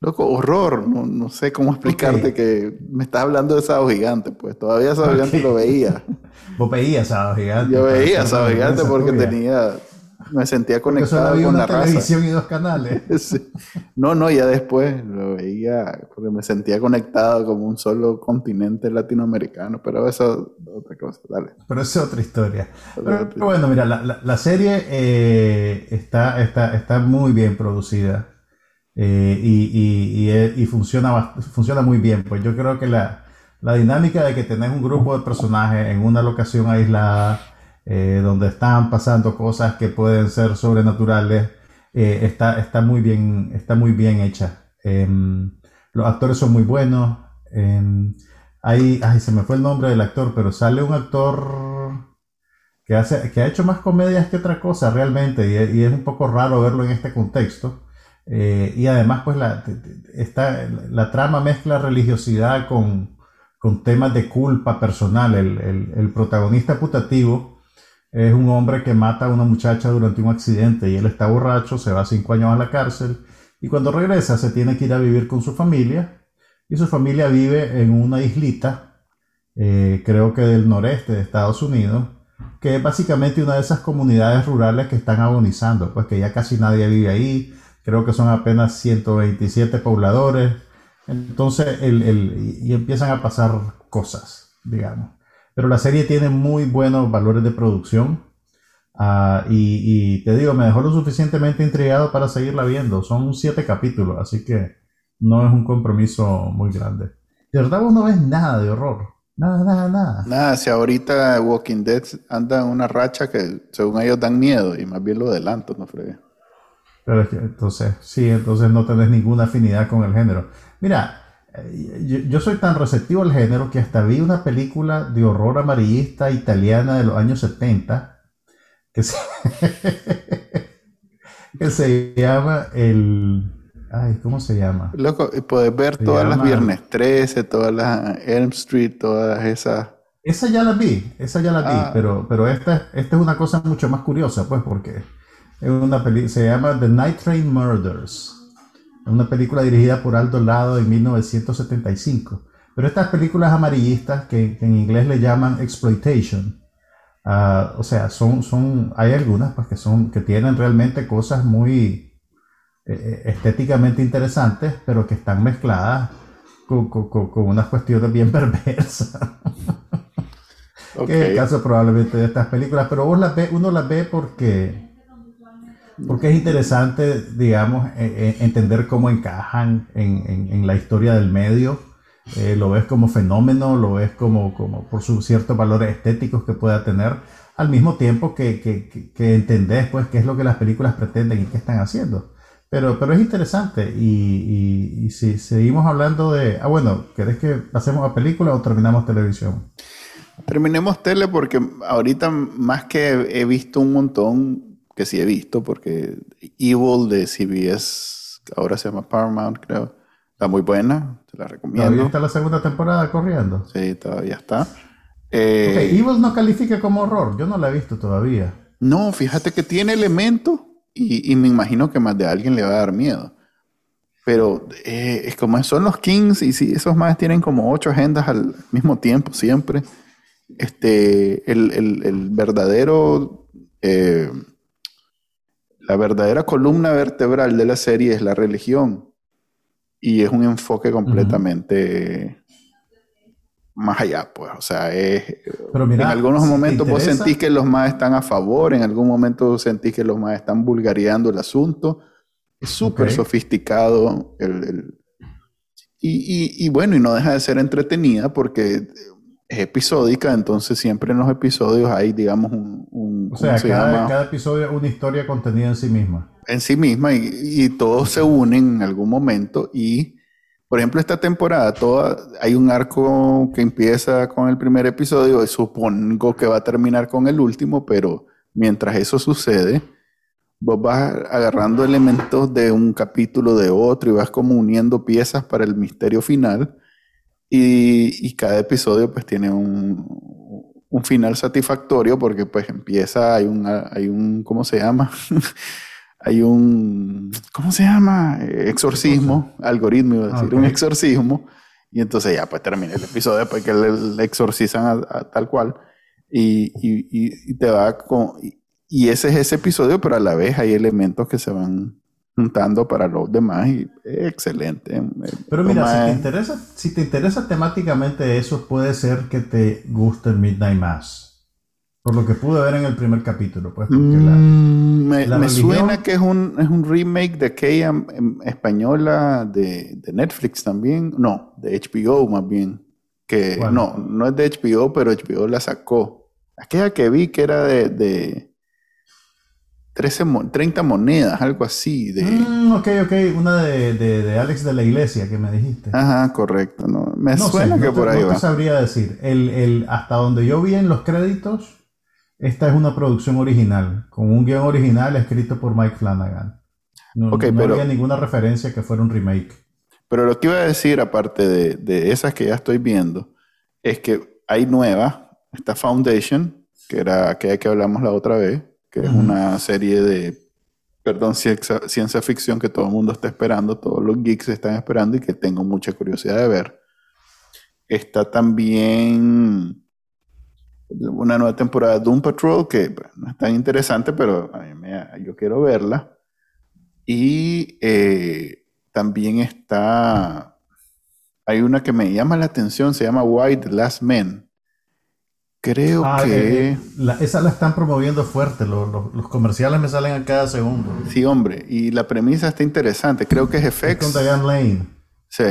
B: Loco, horror. No, sé cómo explicarte que me estás hablando de Sábado Gigante, pues todavía Sábado Gigante lo veía. [LAUGHS]
C: Vos veías Sábado Gigante.
B: Yo veía Sábado Gigante porque tenía me sentía conectado con la
C: televisión y dos [LAUGHS] canales.
B: No, no, ya después lo veía porque me sentía conectado como un solo continente latinoamericano, pero eso es otra cosa, dale.
C: Pero eso es otra historia. Pero, bueno, mira, la, serie eh, está, está, está muy bien producida eh, y, y, funciona, funciona muy bien. Pues yo creo que la, la dinámica de que tenés un grupo de personajes en una locación aislada, eh, donde están pasando cosas que pueden ser sobrenaturales, eh, está, está, muy bien, está muy bien hecha. Em, los actores son muy buenos. Em, ahí, ay, se me fue el nombre del actor, pero sale un actor que, hace, que ha hecho más comedias que otra cosa realmente, y, es un poco raro verlo en este contexto. Eh, y además, pues la, la trama mezcla religiosidad con, con temas de culpa personal. El, el, el protagonista putativo es un hombre que mata a una muchacha durante un accidente y él está borracho, se va cinco años a la cárcel y cuando regresa se tiene que ir a vivir con su familia y su familia vive en una islita, eh, creo que del noreste de Estados Unidos, que es básicamente una de esas comunidades rurales que están agonizando, pues que ya casi nadie vive ahí, creo que son apenas 127 pobladores, entonces y empiezan a pasar cosas, digamos. Pero la serie tiene muy buenos valores de producción. Ah, y, te digo, me dejó lo suficientemente intrigado para seguirla viendo. Son siete capítulos, así que no es un compromiso muy grande. De verdad vos no ves nada de horror. Nada, nada, nada.
B: Nada, si ahorita Walking Dead anda en una racha que según ellos dan miedo y más bien lo adelanto, no fregué.
C: Pero es que entonces, sí, entonces no tenés ninguna afinidad con el género. Mira, yo, soy tan receptivo al género que hasta vi una película de horror amarillista italiana de los años 70 que se, [LAUGHS] que se llama el... Ay, ¿cómo se llama?
B: Loco, puedes ver todas las Viernes 13, todas las Elm Street, todas esas...
C: Esa ya la vi, esa ya la vi, ah. pero, pero esta, esta es una cosa mucho más curiosa, pues, porque es una peli se llama The Night Train Murders una película dirigida por Aldo Lado en 1975. Pero estas películas amarillistas que, en inglés le llaman exploitation, ah, o sea, son, son, hay algunas pues, que, son, que tienen realmente cosas muy eh, eh, estéticamente interesantes, pero que están mezcladas con, unas cuestiones bien [LAUGHS] perversas. Que es el caso probablemente de estas películas, pero vos las ve, uno las ve porque porque es interesante, digamos, e, e, entender cómo encajan en, la historia del medio. Eh, lo ves como fenómeno, lo ves como, como por sus ciertos valores estéticos que pueda tener, al mismo tiempo que, que, entendés pues, qué es lo que las películas pretenden y qué están haciendo. Pero, pero es interesante y, y, si seguimos hablando de... Ah, bueno, ¿querés que pasemos a película o terminamos televisión?
B: Terminemos tele porque ahorita más que he visto un montón, que sí he visto, porque Evil de CBS, ahora se llama Paramount, creo, está muy buena, te la recomiendo.
C: ¿Todavía está la segunda temporada corriendo?
B: Sí, todavía está.
C: Eh, Evil no califica como horror, yo no la he visto todavía.
B: No, fíjate que tiene elementos y, me imagino que más de alguien le va a dar miedo. Pero eh, es como son los Kings y si esos más tienen como ocho agendas al mismo tiempo siempre. Este, el, el, verdadero eh, la verdadera columna vertebral de la serie es la religión. Y es un enfoque completamente más allá, pues, o sea, es, en algunos momentos vos sentís que los más están a favor, en algún momento sentís que los más están vulgareando el asunto, es súper sofisticado y, y, bueno, y no deja de ser entretenida porque es episódica, entonces siempre en los episodios hay, digamos, un...
C: o sea, cada, cada, episodio es una historia contenida en sí misma.
B: En sí misma y, todos se unen en algún momento y, por ejemplo, esta temporada toda, hay un arco que empieza con el primer episodio y supongo que va a terminar con el último, pero mientras eso sucede, vos vas agarrando elementos de un capítulo de otro y vas como uniendo piezas para el misterio final y, cada episodio pues tiene un, un, final satisfactorio porque pues empieza, hay un, hay un ¿cómo se llama? [LAUGHS] hay un, ¿cómo se llama? Exorcismo, algoritmo, iba a decir, un exorcismo. Y entonces ya pues termina el episodio después que le, exorcizan a, tal cual. Y, y, y, te va con... y ese es ese episodio, pero a la vez hay elementos que se van juntando para los demás y excelente.
C: Pero mira, si te, interesa, si te interesa temáticamente eso, puede ser que te guste el Midnight Mass. Por lo que pude ver en el primer capítulo, pues.
B: Mm, me, suena que es un, es un remake de aquella em, española de, de, Netflix también. No, de HBO más bien. Que no, no es de HBO, pero HBO la sacó. Aquella que vi que era de, de 13, 30 monedas, algo así. De...
C: Mm, ok, ok, una de, de, Alex de la Iglesia que me dijiste.
B: Ajá, correcto. No, me suena que por ahí
C: no
B: va.
C: Te sabría decir. El, el, hasta donde yo vi en los créditos esta es una producción original, con un guion original escrito por Mike Flanagan. No, había ninguna referencia que fuera un remake.
B: Pero lo que iba a decir, aparte de, esas que ya estoy viendo, es que hay nueva, esta Foundation, que era aquella que hablamos la otra vez, que es una serie de, perdón, ciencia, ciencia ficción que todo el mundo está esperando, todos los geeks están esperando y que tengo mucha curiosidad de ver. Está también una nueva temporada de Doom Patrol que no es tan interesante, pero a mí me, yo quiero verla. Y eh, también está, hay una que me llama la atención, se llama White Last Men. Creo ah, que...
C: Eh, esa la están promoviendo fuerte, los, los, comerciales me salen a cada segundo.
B: Sí, hombre, y la premisa está interesante, creo que es FX.
C: con Diane Lane.
B: Sí.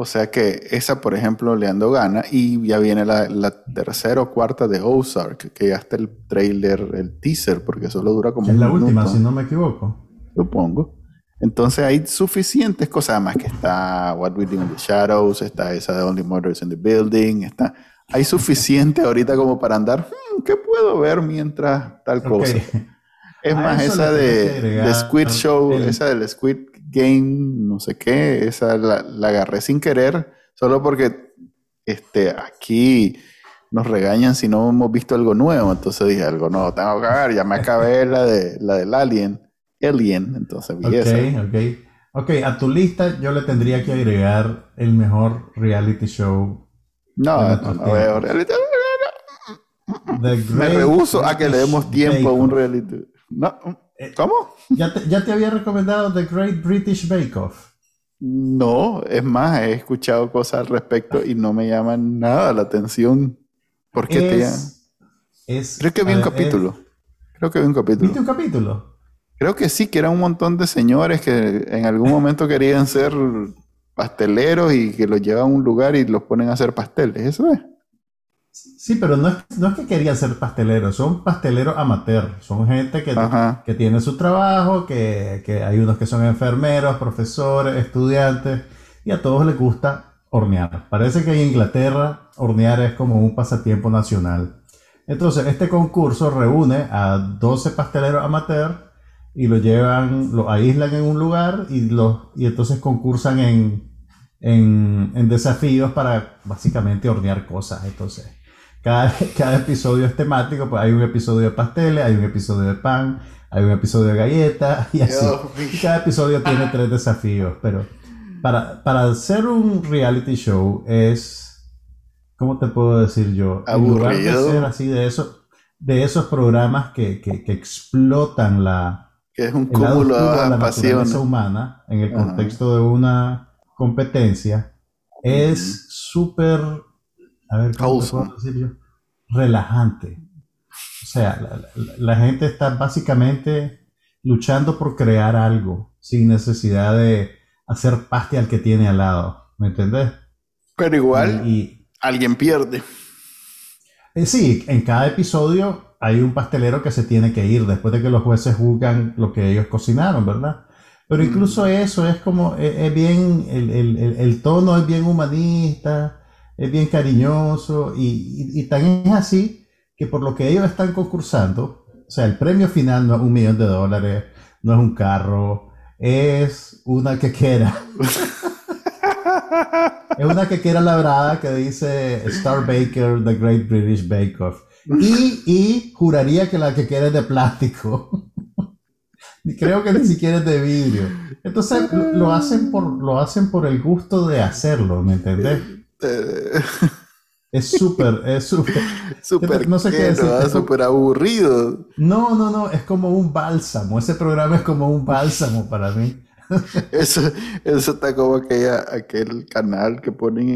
B: O sea que esa, por ejemplo, le ando gana. Y ya viene la, tercera o cuarta de Ozark, que ya está el trailer, el teaser, porque solo dura como.
C: Es la última, si no me equivoco.
B: Supongo. Entonces hay suficientes cosas más que está What We Do in the Shadows, está esa de Only Murders in the Building, está. Hay suficiente ahorita como para andar. Hmm, ¿Qué puedo ver mientras tal cosa? Es más, esa de, de, Squid Show, esa del Squid Game, no sé qué, esa la, agarré sin querer, solo porque este, aquí nos regañan si no hemos visto algo nuevo. Entonces dije, algo no, tengo que ver, ya me acabé [LAUGHS] la, de, la del Alien, Alien, entonces vi esa.
C: Ok, ok, a tu lista yo le tendría que agregar el mejor reality show.
B: No, no, no veo reality. Me rehuso a que le demos tiempo a un reality. No, eh, ¿Cómo?
C: ¿Ya te, ¿Ya te, había recomendado The Great British Bake Off?
B: No, es más, he escuchado cosas al respecto y no me llaman nada la atención. ¿Por qué te es, Creo que vi un capítulo. Creo que vi un capítulo.
C: ¿Viste un capítulo?
B: Creo que sí, que era un montón de señores que en algún momento querían ser pasteleros y que los llevan a un lugar y los ponen a hacer pasteles. ¿Eso es?
C: Sí, pero no es, no es que querían ser pasteleros, son pasteleros amateur, son gente que, que tiene su trabajo, que, que, hay unos que son enfermeros, profesores, estudiantes, y a todos les gusta hornear. Parece que en Inglaterra hornear es como un pasatiempo nacional. Entonces, este concurso reúne a 12 pasteleros amateur y lo llevan, lo aíslan en un lugar y, los, y entonces concursan en, en, en desafíos para básicamente hornear cosas. Entonces, [LAUGHS] cada, episodio es temático, pues hay un episodio de pasteles, hay un episodio de pan, hay un episodio de galletas [LAUGHS] y así. Y cada episodio tiene [LAUGHS] tres desafíos, pero para, para hacer un reality show es, ¿cómo te puedo decir yo? En lugar de ser así de esos, de esos programas que, que, explotan la,
B: que es un cúmulo de, la naturaleza
C: humana en el contexto de una competencia, es súper a ver, ¿cómo puedo decir yo? Relajante. O sea, la, gente está básicamente luchando por crear algo sin necesidad de hacer paste al que tiene al lado. ¿Me entendés?
B: Pero igual, y, alguien pierde.
C: Eh, sí, en cada episodio hay un pastelero que se tiene que ir después de que los jueces juzgan lo que ellos cocinaron, ¿verdad? Pero incluso mm. eso es como, e, es, bien, el, el, el, tono es bien humanista, es bien cariñoso y, y, tan es así que por lo que ellos están concursando, o sea, el premio final no es un millón de dólares, no es un carro, es una quequera. [LAUGHS] es una quequera labrada que dice Star Baker, The Great British Bake Off. Y, y juraría que la quequera es de plástico. Creo que ni siquiera es de vidrio. Entonces lo hacen por, lo hacen por el gusto de hacerlo, ¿me entendés? Eh, Es súper, es súper.
B: súper, no sé qué decir. Súper aburrido.
C: No, no, no, es como un bálsamo. Ese programa es como un bálsamo para mí. [LAUGHS]
B: eso, eso está como aquella, aquel canal que ponen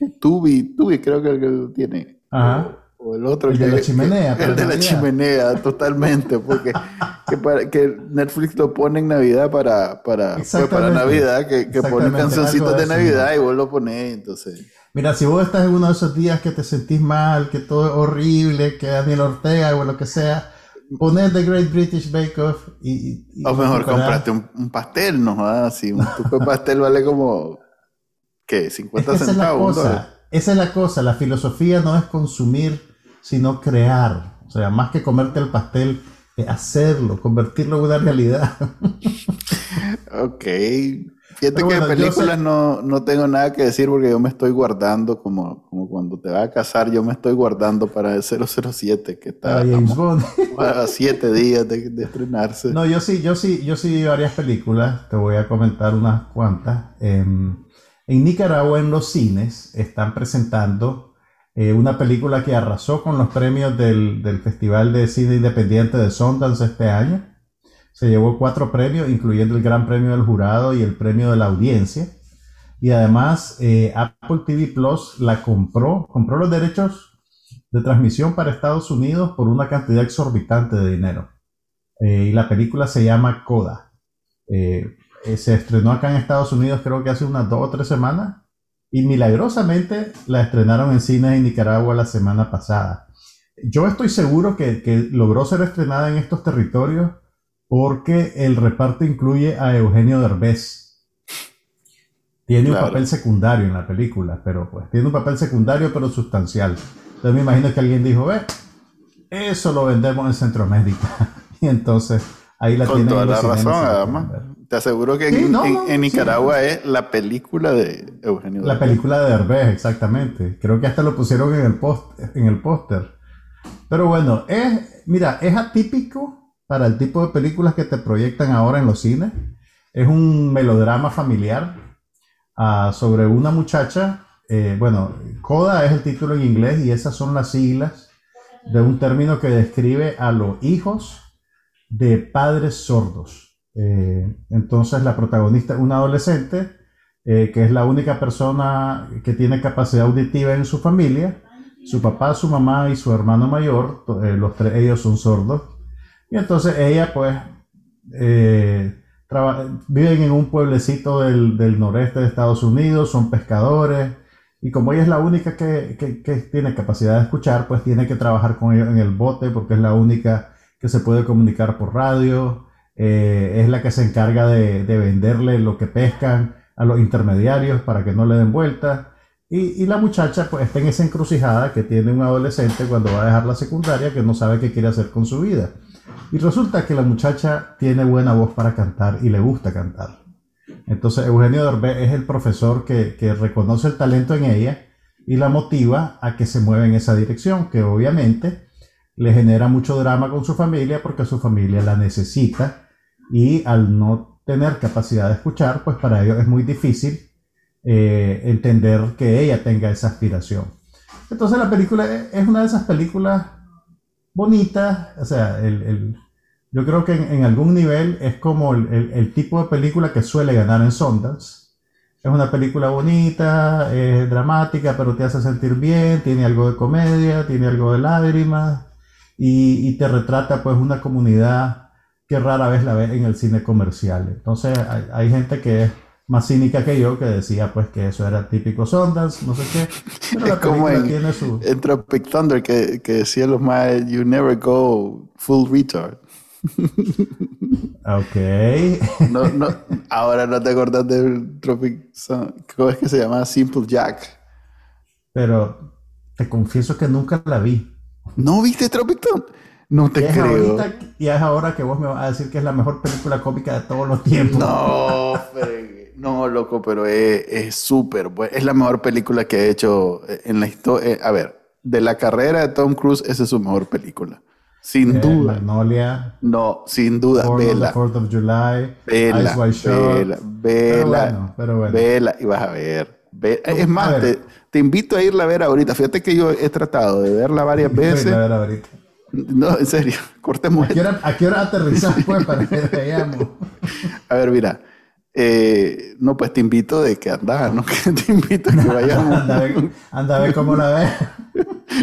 B: en Tubi, Tubi creo que, que tiene.
C: Ajá.
B: O el otro.
C: El de la chimenea.
B: El de la chimenea, totalmente. Porque [LAUGHS] que, Netflix lo pone en Navidad para, para, pues, para Navidad, que, que pone cancioncitos de, Navidad y vos lo pones, entonces.
C: Mira, si vos estás en uno de esos días que te sentís mal, que todo es horrible, que Daniel Ortega o lo que sea, pones The Great British Bake Off y...
B: o mejor comprate un, pastel, ¿no? Así, un [LAUGHS] tuco de pastel vale como... ¿Qué? 50 centavos.
C: esa es la cosa, la filosofía no es consumir sino crear. O sea, más que comerte el pastel, hacerlo, convertirlo en una realidad. [LAUGHS]
B: ok. Fíjate que de películas no, no, tengo nada que decir porque yo me estoy guardando, como, como cuando te vas a casar, yo me estoy guardando para el 007, que está a, siete días de, estrenarse.
C: No, yo sí, yo sí, yo sí vi varias películas, te voy a comentar unas cuantas. Em, en Nicaragua, en los cines, están presentando eh, una película que arrasó con los premios del, Festival de Cine Independiente de Sundance este año. Se llevó cuatro premios, incluyendo el Gran Premio del Jurado y el Premio de la Audiencia. Y además eh, Apple TV Plus la compró, compró los derechos de transmisión para Estados Unidos por una cantidad exorbitante de dinero. Eh, y la película se llama Coda. se estrenó acá en Estados Unidos creo que hace unas dos o tres semanas y milagrosamente la estrenaron en cines en Nicaragua la semana pasada. Yo estoy seguro que, logró ser estrenada en estos territorios porque el reparto incluye a Eugenio Derbez. Tiene un papel secundario en la película, pero pues tiene un papel secundario pero sustancial. Entonces me imagino que alguien dijo, ve, eso lo vendemos en Centroamérica. [LAUGHS] y entonces ahí la
B: Con toda la razón, además. Te aseguro que en, Nicaragua es la película de Eugenio
C: La película de Derbez, exactamente. Creo que hasta lo pusieron en el post, en el póster. Pero bueno, es, mira, es atípico para el tipo de películas que te proyectan ahora en los cines. Es un melodrama familiar ah, sobre una muchacha. Eh, bueno, CODA es el título en inglés y esas son las siglas de un término que describe a los hijos de padres sordos. Eh, entonces la protagonista es una adolescente eh, que es la única persona que tiene capacidad auditiva en su familia. Su papá, su mamá y su hermano mayor, eh, los tres ellos son sordos. Y entonces ella pues viven en un pueblecito del, noreste de Estados Unidos, son pescadores. Y como ella es la única que, que, tiene capacidad de escuchar, pues tiene que trabajar con ellos en el bote porque es la única que se puede comunicar por radio. Eh, es la que se encarga de, venderle lo que pescan a los intermediarios para que no le den vuelta. Y, la muchacha pues está en esa encrucijada que tiene un adolescente cuando va a dejar la secundaria que no sabe qué quiere hacer con su vida. Y resulta que la muchacha tiene buena voz para cantar y le gusta cantar. Entonces Eugenio Derbez es el profesor que, que reconoce el talento en ella y la motiva a que se mueva en esa dirección, que obviamente le genera mucho drama con su familia porque su familia la necesita y al no tener capacidad de escuchar, pues para ellos es muy difícil eh, entender que ella tenga esa aspiración. Entonces la película es una de esas películas bonitas, o sea, el, yo creo que en, algún nivel es como el, tipo de película que suele ganar en Sundance. Es una película bonita, es dramática, pero te hace sentir bien, tiene algo de comedia, tiene algo de lágrimas y, y te retrata pues una comunidad que rara vez la ves en el cine comercial. Entonces hay, gente que es más cínica que yo que decía pues que eso era típico Sundance, no sé qué.
B: Pero la como en, tiene su... en Tropic Thunder que, que decía los más, you never go full retard.
C: ok.
B: no, no, ahora no te acordás del Tropic ¿Cómo es que se llama? Simple Jack.
C: Pero te confieso que nunca la vi.
B: ¿No viste Tropic Thunder? No te creo.
C: y es ahora que vos me vas a decir que es la mejor película cómica de todos los tiempos.
B: No, no, loco, pero es súper. es la mejor película que ha hecho en la historia. Eh, a ver, de la carrera de Tom Cruise, esa es su mejor película. Sin eh, duda.
C: Magnolia.
B: No, sin duda.
C: Vela. of July.
B: Vela. Vela. Vela. Pero bueno, pero bueno. Vela. Y vas a ver. es más, te, invito a irla a ver ahorita. Fíjate que yo he tratado de verla varias [LAUGHS] veces. No, en serio, [LAUGHS] cortemos.
C: ¿A qué hora, ¿a qué hora aterrizas [LAUGHS] pues para que veamos?
B: A ver, mira. Eh, no, pues te invito de que andas, ¿no? [LAUGHS] Que te invito a que vayamos.
C: anda, a ver, cómo la ves.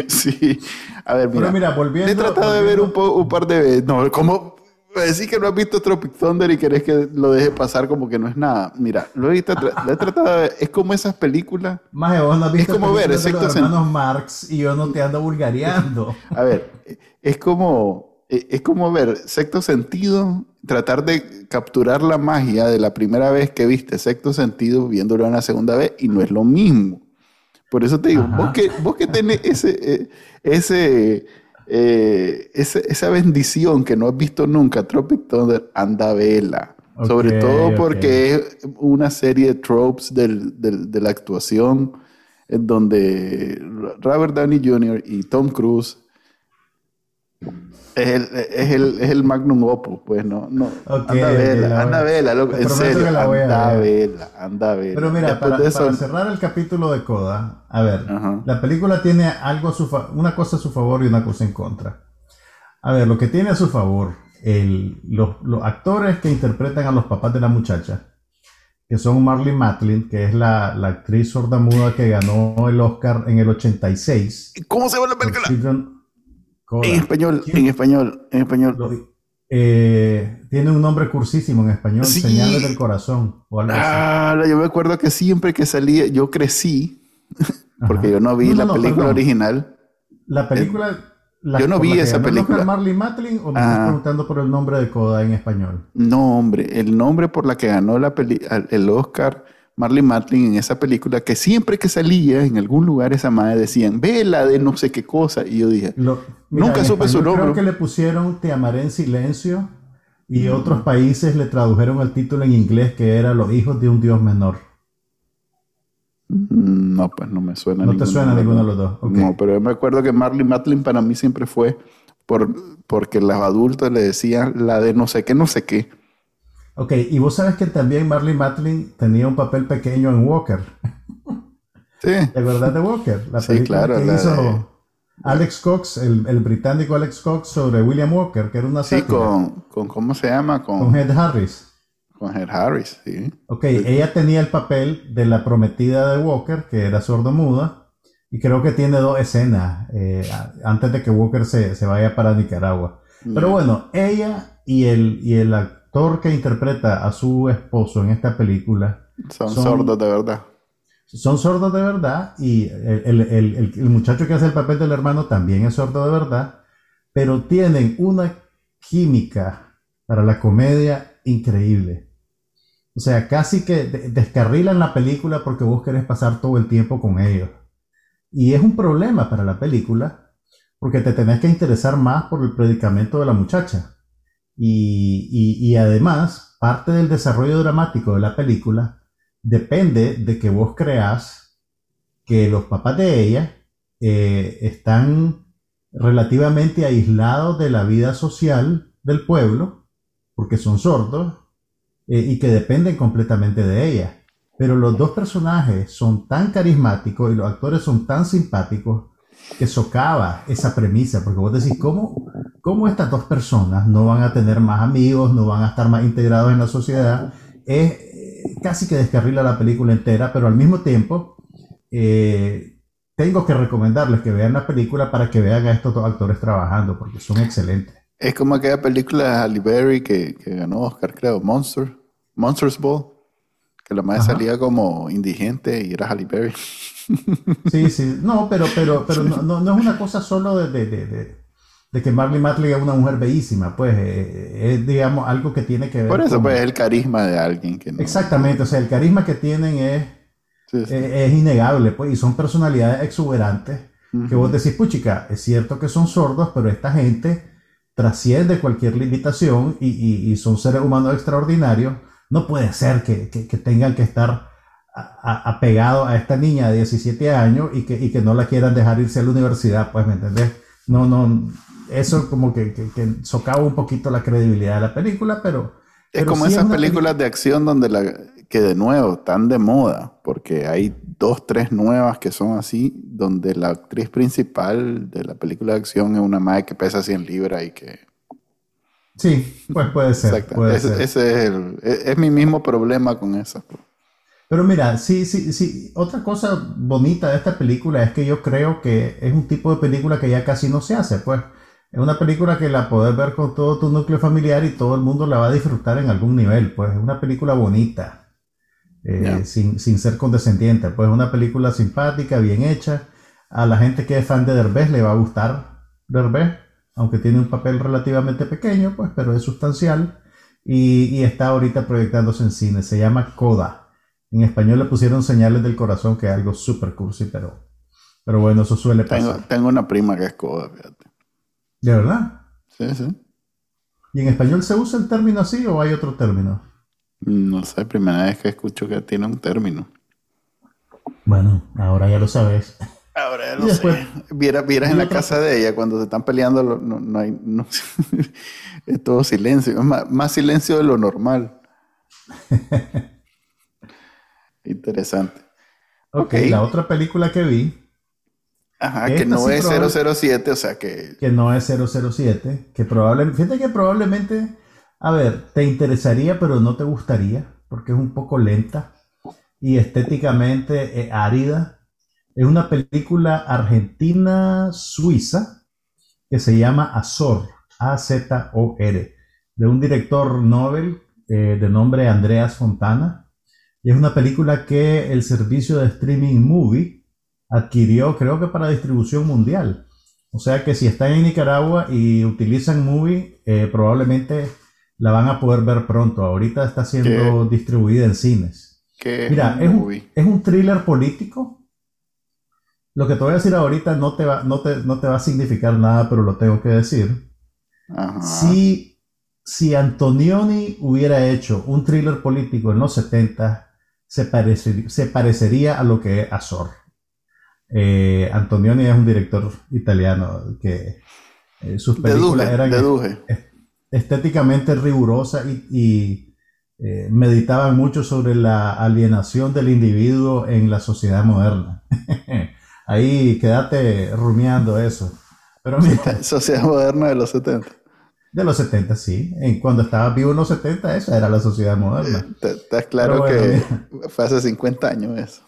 B: sí. A ver, mira.
C: Pero mira, volviendo.
B: He tratado de ver un, un par de veces. No, como decir que no has visto Tropic Thunder y querés que lo deje pasar como que no es nada. Mira, lo he, tratado de ver. Es como esas películas.
C: Más vos no has visto es como ver, de los hermanos Marx y yo no te ando vulgareando.
B: A ver, es como, es como ver sexto sentido, tratar de capturar la magia de la primera vez que viste sexto sentido viéndolo una segunda vez y no es lo mismo. Por eso te digo, vos que, vos que tenés ese, eh, ese eh, esa, bendición que no has visto nunca, Tropic Thunder, anda vela. Sobre todo porque es una serie de tropes de la actuación en donde Robert Downey Jr. y Tom Cruise es el, es el, es el magnum opus, pues no, no. anda vela, anda vela, en serio, anda vela, anda vela.
C: Pero mira, para, cerrar el capítulo de Coda, a ver, la película tiene algo a su una cosa a su favor y una cosa en contra. A ver, lo que tiene a su favor, el, los, los, actores que interpretan a los papás de la muchacha, que son Marley Matlin, que es la, la actriz sorda-muda que ganó el Oscar en el 86.
B: ¿Cómo se llama la película? En español, en español, en español.
C: Eh, tiene un nombre cursísimo en español, Señales del Corazón.
B: ah, yo me acuerdo que siempre que salía, yo crecí, [LAUGHS] porque yo no vi la película original.
C: La película...
B: yo no vi esa película.
C: Marley Matlin o me estás ah. preguntando por el nombre de Coda en español?
B: No, hombre, el nombre por la que ganó la el Oscar Marley Matlin en esa película que siempre que salía en algún lugar esa madre decían, vela de no sé qué cosa. Y yo dije, nunca supe su nombre.
C: Creo que le pusieron Te amaré en silencio y mm. otros países le tradujeron el título en inglés que era Los hijos de un dios menor.
B: Mm, no, pues no me suena.
C: No te suena ninguno de los dos.
B: No, pero yo me acuerdo que Marley Matlin para mí siempre fue por, porque los adultos le decían la de no sé qué, no sé qué.
C: Ok, y vos sabes que también Marley Matlin tenía un papel pequeño en Walker.
B: Sí. [LAUGHS]
C: ¿De verdad de Walker? La sí, claro. Que hizo Alex Cox, el, británico Alex Cox sobre William Walker, que era una
B: Sí, con, con, ¿cómo se llama?
C: Con, con Ed Harris.
B: Con Ed Harris, sí.
C: Ok, ella tenía el papel de la prometida de Walker, que era sordo-muda, y creo que tiene dos escenas eh, antes de que Walker se, se vaya para Nicaragua. Pero bueno, ella y el, y el actor que interpreta a su esposo en esta película
B: son, sordos de verdad.
C: Son sordos de verdad y el, muchacho que hace el papel del hermano también es sordo de verdad, pero tienen una química para la comedia increíble. O sea, casi que descarrilan la película porque vos querés pasar todo el tiempo con ellos. Y es un problema para la película porque te tenés que interesar más por el predicamento de la muchacha. Y, además, parte del desarrollo dramático de la película depende de que vos creas que los papás de ella eh, están relativamente aislados de la vida social del pueblo, porque son sordos, eh, y que dependen completamente de ella. Pero los dos personajes son tan carismáticos y los actores son tan simpáticos que socava esa premisa, porque vos decís, ¿cómo, ¿cómo estas dos personas no van a tener más amigos, no van a estar más integrados en la sociedad? Es eh, casi que descarrila la película entera, pero al mismo tiempo eh, tengo que recomendarles que vean la película para que vean a estos dos actores trabajando, porque son excelentes.
B: Es como aquella película de Halle Berry que, que ganó Oscar, creo, Monster, Monsters Ball, que la madre salía como indigente y era Halle Berry. [LAUGHS]
C: Sí, sí, no, pero, pero, pero no, no, es una cosa solo de, de, de, que Marley Matley es una mujer bellísima, pues eh, es, digamos, algo que tiene que ver.
B: Por eso, pues, es el carisma de alguien que
C: Exactamente, o sea, el carisma que tienen es, es, innegable, pues, y son personalidades exuberantes que vos decís, puchica, es cierto que son sordos, pero esta gente trasciende cualquier limitación y, y, y son seres humanos extraordinarios. No puede ser que, que, que tengan que estar apegado a, esta niña de 17 años y que, y que no la quieran dejar irse a la universidad, pues, ¿me entendés? No, no, eso como que, que, socava un poquito la credibilidad de la película, pero...
B: Es como esas películas de acción donde la, que de nuevo están de moda, porque hay dos, tres nuevas que son así, donde la actriz principal de la película de acción es una madre que pesa 100 libras y que...
C: Sí, pues puede ser. Exacto.
B: ese, es, el, es, mi mismo problema con esa.
C: Pero mira, sí, sí, sí. Otra cosa bonita de esta película es que yo creo que es un tipo de película que ya casi no se hace, pues. Es una película que la puedes ver con todo tu núcleo familiar y todo el mundo la va a disfrutar en algún nivel. Pues es una película bonita, eh, sin, ser condescendiente. Pues es una película simpática, bien hecha. A la gente que es fan de Derbez le va a gustar Derbez, aunque tiene un papel relativamente pequeño, pues, pero es sustancial. Y, y está ahorita proyectándose en cine. Se llama Coda. En español le pusieron Señales del Corazón, que es algo súper cursi, pero, pero bueno, eso suele pasar.
B: Tengo, tengo una prima que es Coda, fíjate.
C: ¿De verdad?
B: Sí, sí.
C: ¿Y en español se usa el término así o hay otro término?
B: No sé, primera vez que escucho que tiene un término.
C: Bueno, ahora ya lo sabes.
B: Ahora lo sé. Vieras, en la casa de ella cuando se están peleando, no, hay. [LAUGHS] es todo silencio. Más, más silencio de lo normal. [LAUGHS] Interesante.
C: ok, la otra película que vi
B: Ajá, que no es 007, o sea que...
C: Que no es 007, que probablemente... Fíjate que probablemente, a ver, te interesaría pero no te gustaría, porque es un poco lenta y estéticamente eh, árida. Es una película argentina-suiza que se llama Azor, A-Z-O-R, de un director Nobel eh, de nombre Andreas Fontana. Y es una película que el servicio de streaming Movie adquirió, creo que para distribución mundial. O sea que si están en Nicaragua y utilizan Movie, eh, probablemente la van a poder ver pronto. Ahorita está siendo distribuida en cines. Mira, es un, es un, thriller político. Lo que te voy a decir ahorita no te va, no te, no te va a significar nada, pero lo tengo que decir. Si, si Antonioni hubiera hecho un thriller político en los 70, se, se parecería a lo que es Azor. Eh, Antonioni es un director italiano que eh, sus películas eran estéticamente rigurosas y, eh, meditaban mucho sobre la alienación del individuo en la sociedad moderna. [LAUGHS] Ahí quédate rumiando eso. Pero [LAUGHS]
B: sociedad moderna de los 70.
C: De los 70, sí. cuando estaba vivo en los 70, esa era la sociedad moderna.
B: Estás claro que fue hace 50 años eso.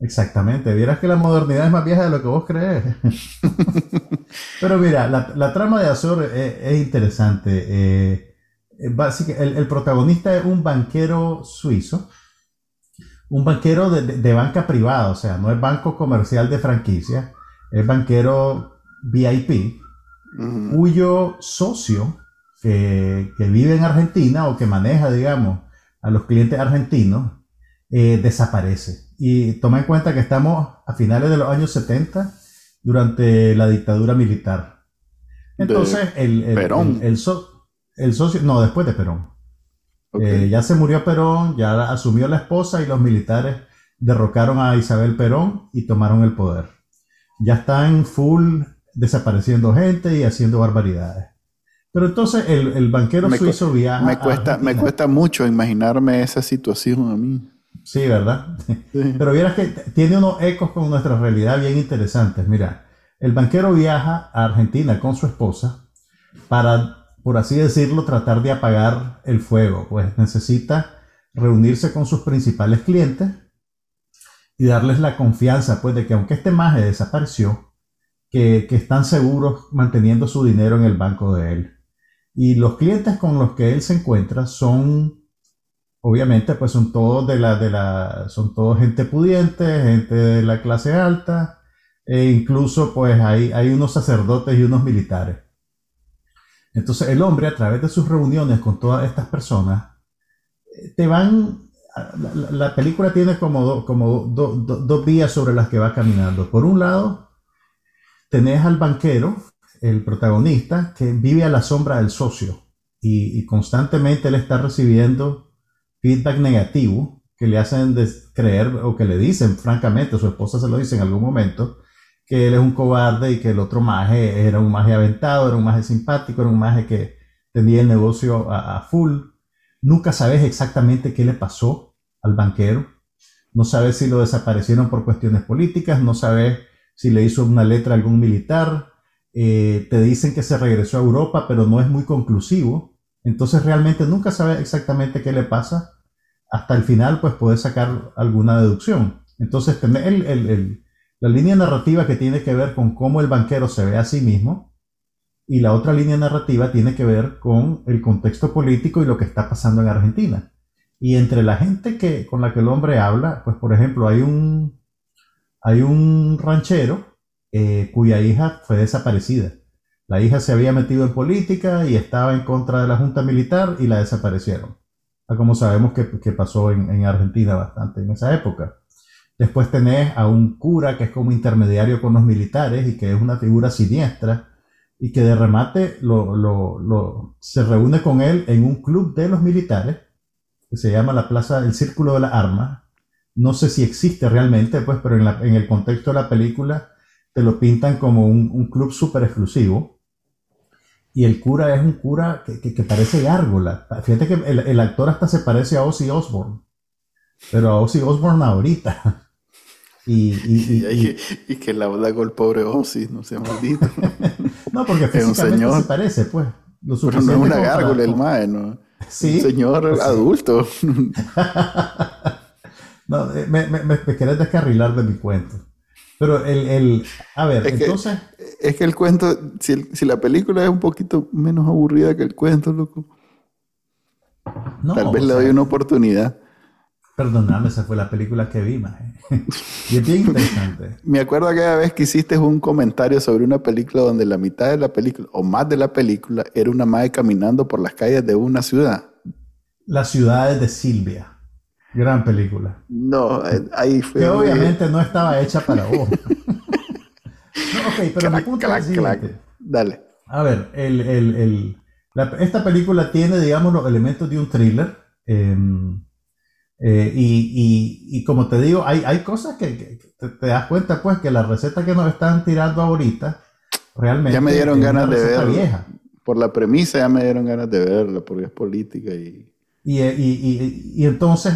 C: Exactamente, vieras que la modernidad es más vieja de lo que vos crees. [LAUGHS] Pero mira, la, trama de Azor es, interesante. Eh, el, el, protagonista es un banquero suizo, un banquero de, banca privada, o sea, no es banco comercial de franquicia, es banquero VIP, cuyo socio que, vive en Argentina o que maneja, digamos, a los clientes argentinos, eh, desaparece. Y toma en cuenta que estamos a finales de los años 70, durante la dictadura militar. Entonces, el, el, Perón. El, socio, no, después de Perón. Eh, ya se murió Perón, ya asumió la esposa y los militares derrocaron a Isabel Perón y tomaron el poder. Ya están full desapareciendo gente y haciendo barbaridades. Pero entonces el, banquero suizo viaja.
B: Me cuesta, me cuesta mucho imaginarme esa situación a mí.
C: Sí, ¿verdad? [LAUGHS] Pero vieras que tiene unos ecos con nuestra realidad bien interesantes. Mira, el banquero viaja a Argentina con su esposa para, por así decirlo, tratar de apagar el fuego. Pues necesita reunirse con sus principales clientes y darles la confianza, pues, de que aunque este maje desapareció, que, que están seguros manteniendo su dinero en el banco de él. Y los clientes con los que él se encuentra son obviamente pues son todos de la, de la, son todos gente pudiente, gente de la clase alta, e incluso pues hay, hay unos sacerdotes y unos militares. Entonces el hombre a través de sus reuniones con todas estas personas, eh, te van, la, película tiene como, como dos vías sobre las que va caminando. Por un lado, tenés al banquero, el protagonista, que vive a la sombra del socio y, y constantemente él está recibiendo feedback negativo que le hacen creer o que le dicen, francamente, su esposa se lo dice en algún momento, que él es un cobarde y que el otro maje era un maje aventado, era un maje simpático, era un maje que tenía el negocio a, full. Nunca sabes exactamente qué le pasó al banquero. no sabes si lo desaparecieron por cuestiones políticas, no sabes si le hizo una letra a algún militar, eh, te dicen que se regresó a Europa, pero no es muy conclusivo, entonces realmente nunca sabes exactamente qué le pasa, hasta el final pues puedes sacar alguna deducción. Entonces el, la línea narrativa que tiene que ver con cómo el banquero se ve a sí mismo, y la otra línea narrativa tiene que ver con el contexto político y lo que está pasando en Argentina. Y entre la gente que, con la que el hombre habla, pues por ejemplo, hay un, hay un ranchero eh, cuya hija fue desaparecida. La hija se había metido en política y estaba en contra de la junta militar y la desaparecieron. Como sabemos que, pasó en, Argentina bastante en esa época. Después tenés a un cura que es como intermediario con los militares y que es una figura siniestra y que de remate lo, lo, lo, se reúne con él en un club de los militares que se llama la Plaza del Círculo de la Arma. No sé si existe realmente, pues, pero en, en el contexto de la película te lo pintan como un, un club súper exclusivo. Y el cura es un cura que, que, parece gárgola. Fíjate que el, el, actor hasta se parece a Ozzy Osbourne. Pero a Ozzy Osbourne ahorita.
B: Y, y, [LAUGHS] y, y, que la con el pobre Ozzy, no sea maldito. [LAUGHS]
C: no, porque físicamente se parece, pues.
B: Lo Pero no es una gárgola el mae, ¿no? ¿Sí? Un señor pues adulto. [LAUGHS]
C: no, eh, me, me, me, querés descarrilar de mi cuento. Pero el, el a ver, entonces...
B: es que el cuento, si, si, la película es un poquito menos aburrida que el cuento, loco. No, tal vez le doy una oportunidad.
C: Perdóname, esa fue la película que vi, maje. [LAUGHS] y es bien interesante. [LAUGHS]
B: Me acuerdo aquella vez que hiciste un comentario sobre una película donde la mitad de la película, o más de la película, era una madre caminando por las calles de una ciudad.
C: Las ciudades de Silvia. Gran película.
B: No, eh, ahí fue.
C: Que obviamente no estaba hecha para vos. [LAUGHS] ok, pero mi punto es
B: Dale.
C: A ver, el, el, el, esta película tiene, digamos, los elementos de un thriller. Eh, eh, y, como te digo, hay, hay cosas que, te, das cuenta, pues, que la receta que nos están tirando ahorita, realmente.
B: Ya me dieron ganas de verla. Por la premisa, ya me dieron ganas de verla, porque es política y.
C: Y, entonces,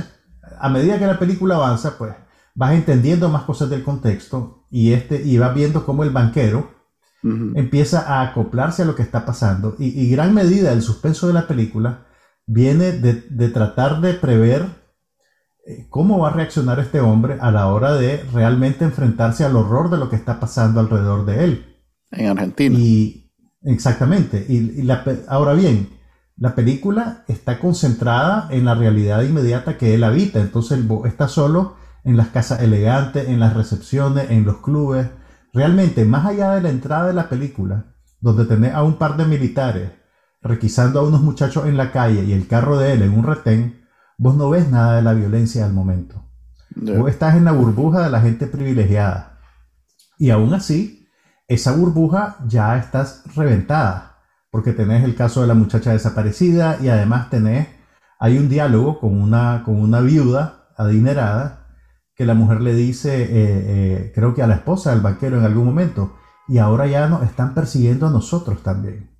C: a medida que la película avanza, pues, vas entendiendo más cosas del contexto y, este, y vas viendo cómo el banquero empieza a acoplarse a lo que está pasando. Y, gran medida el suspenso de la película viene de, de tratar de prever eh, cómo va a reaccionar este hombre a la hora de realmente enfrentarse al horror de lo que está pasando alrededor de él.
B: En Argentina.
C: Y exactamente. Y, ahora bien, la película está concentrada en la realidad inmediata que él habita. Entonces él está solo en las casas elegantes, en las recepciones, en los clubes. Realmente, más allá de la entrada de la película, donde tenés a un par de militares requisando a unos muchachos en la calle y el carro de él en un retén, vos no ves nada de la violencia al momento. Vos estás en la burbuja de la gente privilegiada. Y aún así, esa burbuja ya estás reventada, porque tenés el caso de la muchacha desaparecida y además tenés, hay un diálogo con una, con una viuda adinerada que la mujer le dice, eh, eh, creo que a la esposa del banquero en algún momento, y ahora ya nos están persiguiendo a nosotros también.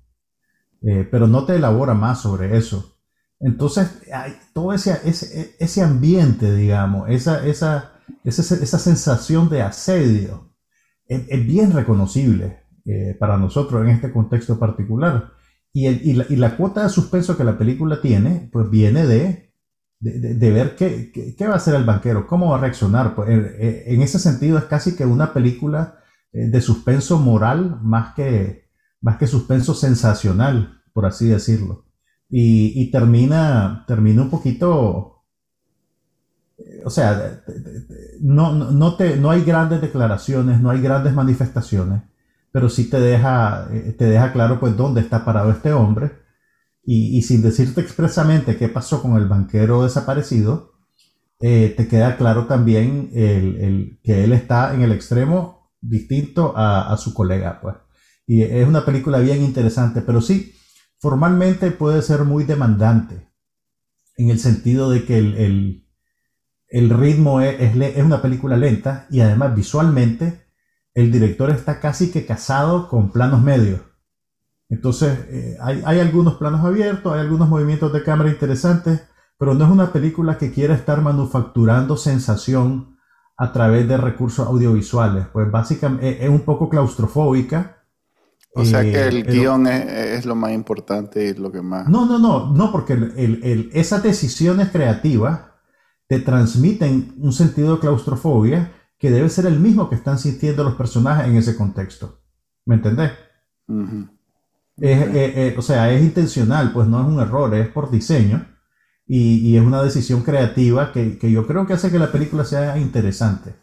C: Eh, pero no te elabora más sobre eso. Entonces, todo ese, ese, ese, ambiente, digamos, esa, esa, esa, esa sensación de asedio es, bien reconocible eh, para nosotros en este contexto particular. Y, el, y, la, y, la, cuota de suspenso que la película tiene, pues viene de, de, de, ver qué, qué, va a hacer el banquero, cómo va a reaccionar. Pues, en ese sentido es casi que una película eh, de suspenso moral más que, más que suspenso sensacional, por así decirlo y, termina, termina un poquito, o sea, no, no, te, no hay grandes declaraciones, no hay grandes manifestaciones, pero sí te deja, eh, te deja claro pues dónde está parado este hombre y, sin decirte expresamente qué pasó con el banquero desaparecido, eh, te queda claro también el, que él está en el extremo distinto a, a su colega, pues. Y es una película bien interesante, pero sí, formalmente puede ser muy demandante, en el sentido de que el, el, ritmo es, es, una película lenta y además visualmente el director está casi que casado con planos medios. Entonces eh, hay, hay, algunos planos abiertos, hay algunos movimientos de cámara interesantes, pero no es una película que quiera estar manufacturando sensación a través de recursos audiovisuales. Pues básicamente es un poco claustrofóbica.
B: O sea que el, guion es, lo más importante y lo que más...
C: No, no, no, no, porque esas decisiones creativas te transmiten un sentido de claustrofobia que debe ser el mismo que están sintiendo los personajes en ese contexto. ¿Me entendés? o sea, es intencional, pues no es un error, es por diseño y, es una decisión creativa que, yo creo que hace que la película sea interesante.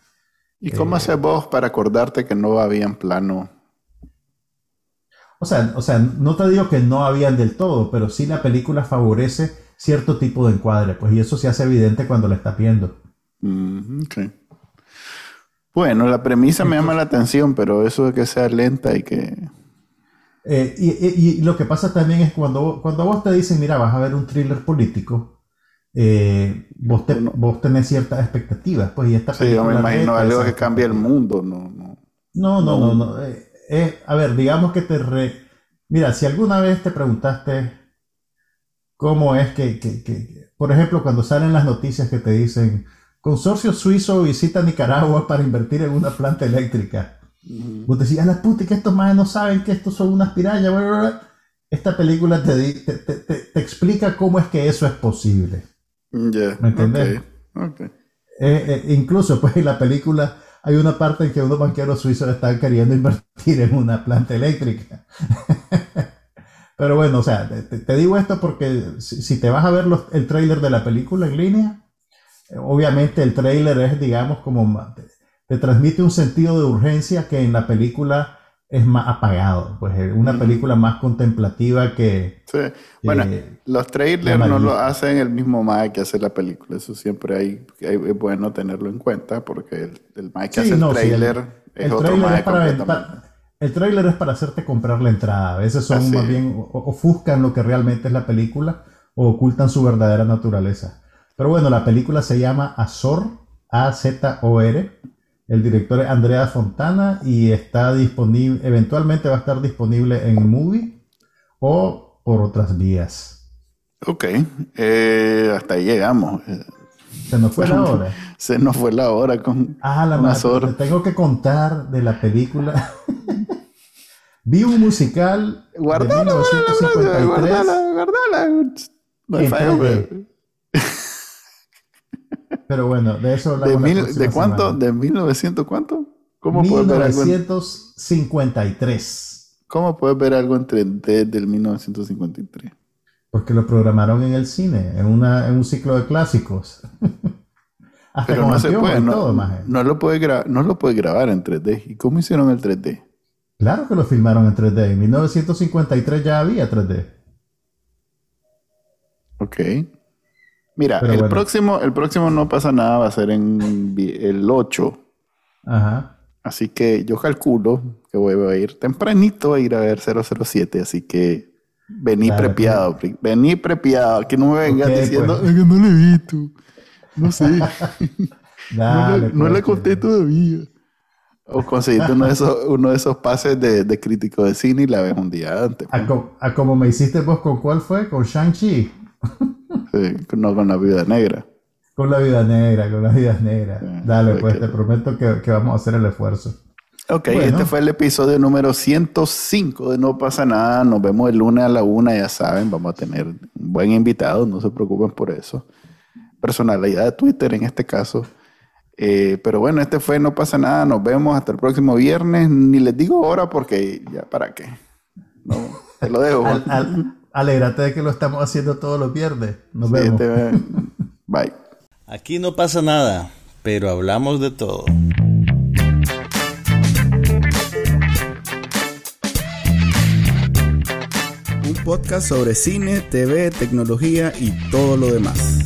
B: ¿Y cómo eh, haces vos para acordarte que no habían plano?
C: O sea, o sea, no te digo que no habían del todo, pero sí la película favorece cierto tipo de encuadre, pues y eso se hace evidente cuando la estás viendo.
B: Mm, bueno, la premisa me llama la atención, pero eso de que sea lenta y que...
C: Eh, y, lo que pasa también es cuando, cuando vos te dicen, mira, vas a ver un thriller político, eh, vos, vos tenés ciertas expectativas, pues, y esta
B: Sí, yo me imagino algo que cambie el mundo, no, no.
C: No, no, no, no. Eh, a ver, digamos que te re... Mira, si alguna vez te preguntaste cómo es que, que, por ejemplo, cuando salen las noticias que te dicen, consorcio suizo visita Nicaragua para invertir en una planta eléctrica. Vos decías, a la puta, que estos más no saben que estos son unas pirañas. Esta película te, te, te, explica cómo es que eso es posible. ¿Me entiendes? Okay. Eh, eh, incluso, pues en la película hay una parte en que unos banqueros suizos están queriendo invertir en una planta eléctrica. [LAUGHS] Pero bueno, o sea, te, digo esto porque si, te vas a ver el trailer de la película en línea, obviamente el trailer es, digamos, como te, transmite un sentido de urgencia que en la película es más apagado, pues una película más contemplativa que...
B: Sí, bueno, los trailers no lo hacen el mismo Mike que hace la película, eso siempre hay, es bueno tenerlo en cuenta porque el, el Mike que hace el trailer es otro trailer
C: para, El trailer es para hacerte comprar la entrada, a veces son más bien, ofuscan lo que realmente es la película o ocultan su verdadera naturaleza. Pero bueno, la película se llama Azor, A-Z-O-R. El director es Andrea Fontana y está disponible, eventualmente va a estar disponible en Movie o por otras vías.
B: Ok, eh, hasta ahí llegamos.
C: Se nos fue la [LAUGHS] hora.
B: Se nos fue la hora con,
C: ah, la madre, Te tengo que contar de la película. [LAUGHS] Vi un musical
B: guardala, de 1953. Guardala, guardala,
C: guardala. Pero bueno, de eso
B: hablamos. ¿De, ¿de cuánto? ¿De 1900 cuánto?
C: ¿Cómo 1953.
B: ¿Cómo puedes ver algo en 3D del 1953?
C: Porque lo programaron en el cine, en, una, en un ciclo de clásicos. [LAUGHS]
B: Hasta Pero no se puede, no, no, lo puede no lo puede grabar en 3D. ¿Y cómo hicieron el 3D?
C: Claro que lo filmaron en 3D. En 1953 ya había 3D.
B: Ok. Mira, el, próximo, el próximo no pasa nada, va a ser en el 8. Ajá. Así que yo calculo que voy a ir tempranito a ir a ver 007, así que vení prepiado, vení prepiado, que no me vengas diciendo pues. que no le he visto. No sé. [LAUGHS] no, le, pues, conté todavía. O conseguiste uno de esos, uno de esos pases de, crítico de cine y la ves un día antes.
C: A, pues. a como me hiciste vos, ¿con cuál fue? ¿Con Shang-Chi?
B: Sí, no con la vida negra.
C: Con la vida negra, con la vida negra. Dale, pues te prometo que, vamos a hacer el esfuerzo.
B: Ok, este fue el episodio número 105 de No pasa nada. Nos vemos el lunes a la una, ya saben, vamos a tener un buen invitado, no se preocupen por eso. Personalidad de Twitter en este caso. Eh, pero bueno, este fue No pasa nada. Nos vemos hasta el próximo viernes. Ni les digo ahora porque ya para qué. No, te lo dejo. [LAUGHS]
C: Alégrate de que lo estamos haciendo todos los viernes. Nos vemos. [LAUGHS]
B: Bye.
A: Aquí no pasa nada, pero hablamos de todo. Un podcast sobre cine, TV, tecnología y todo lo demás.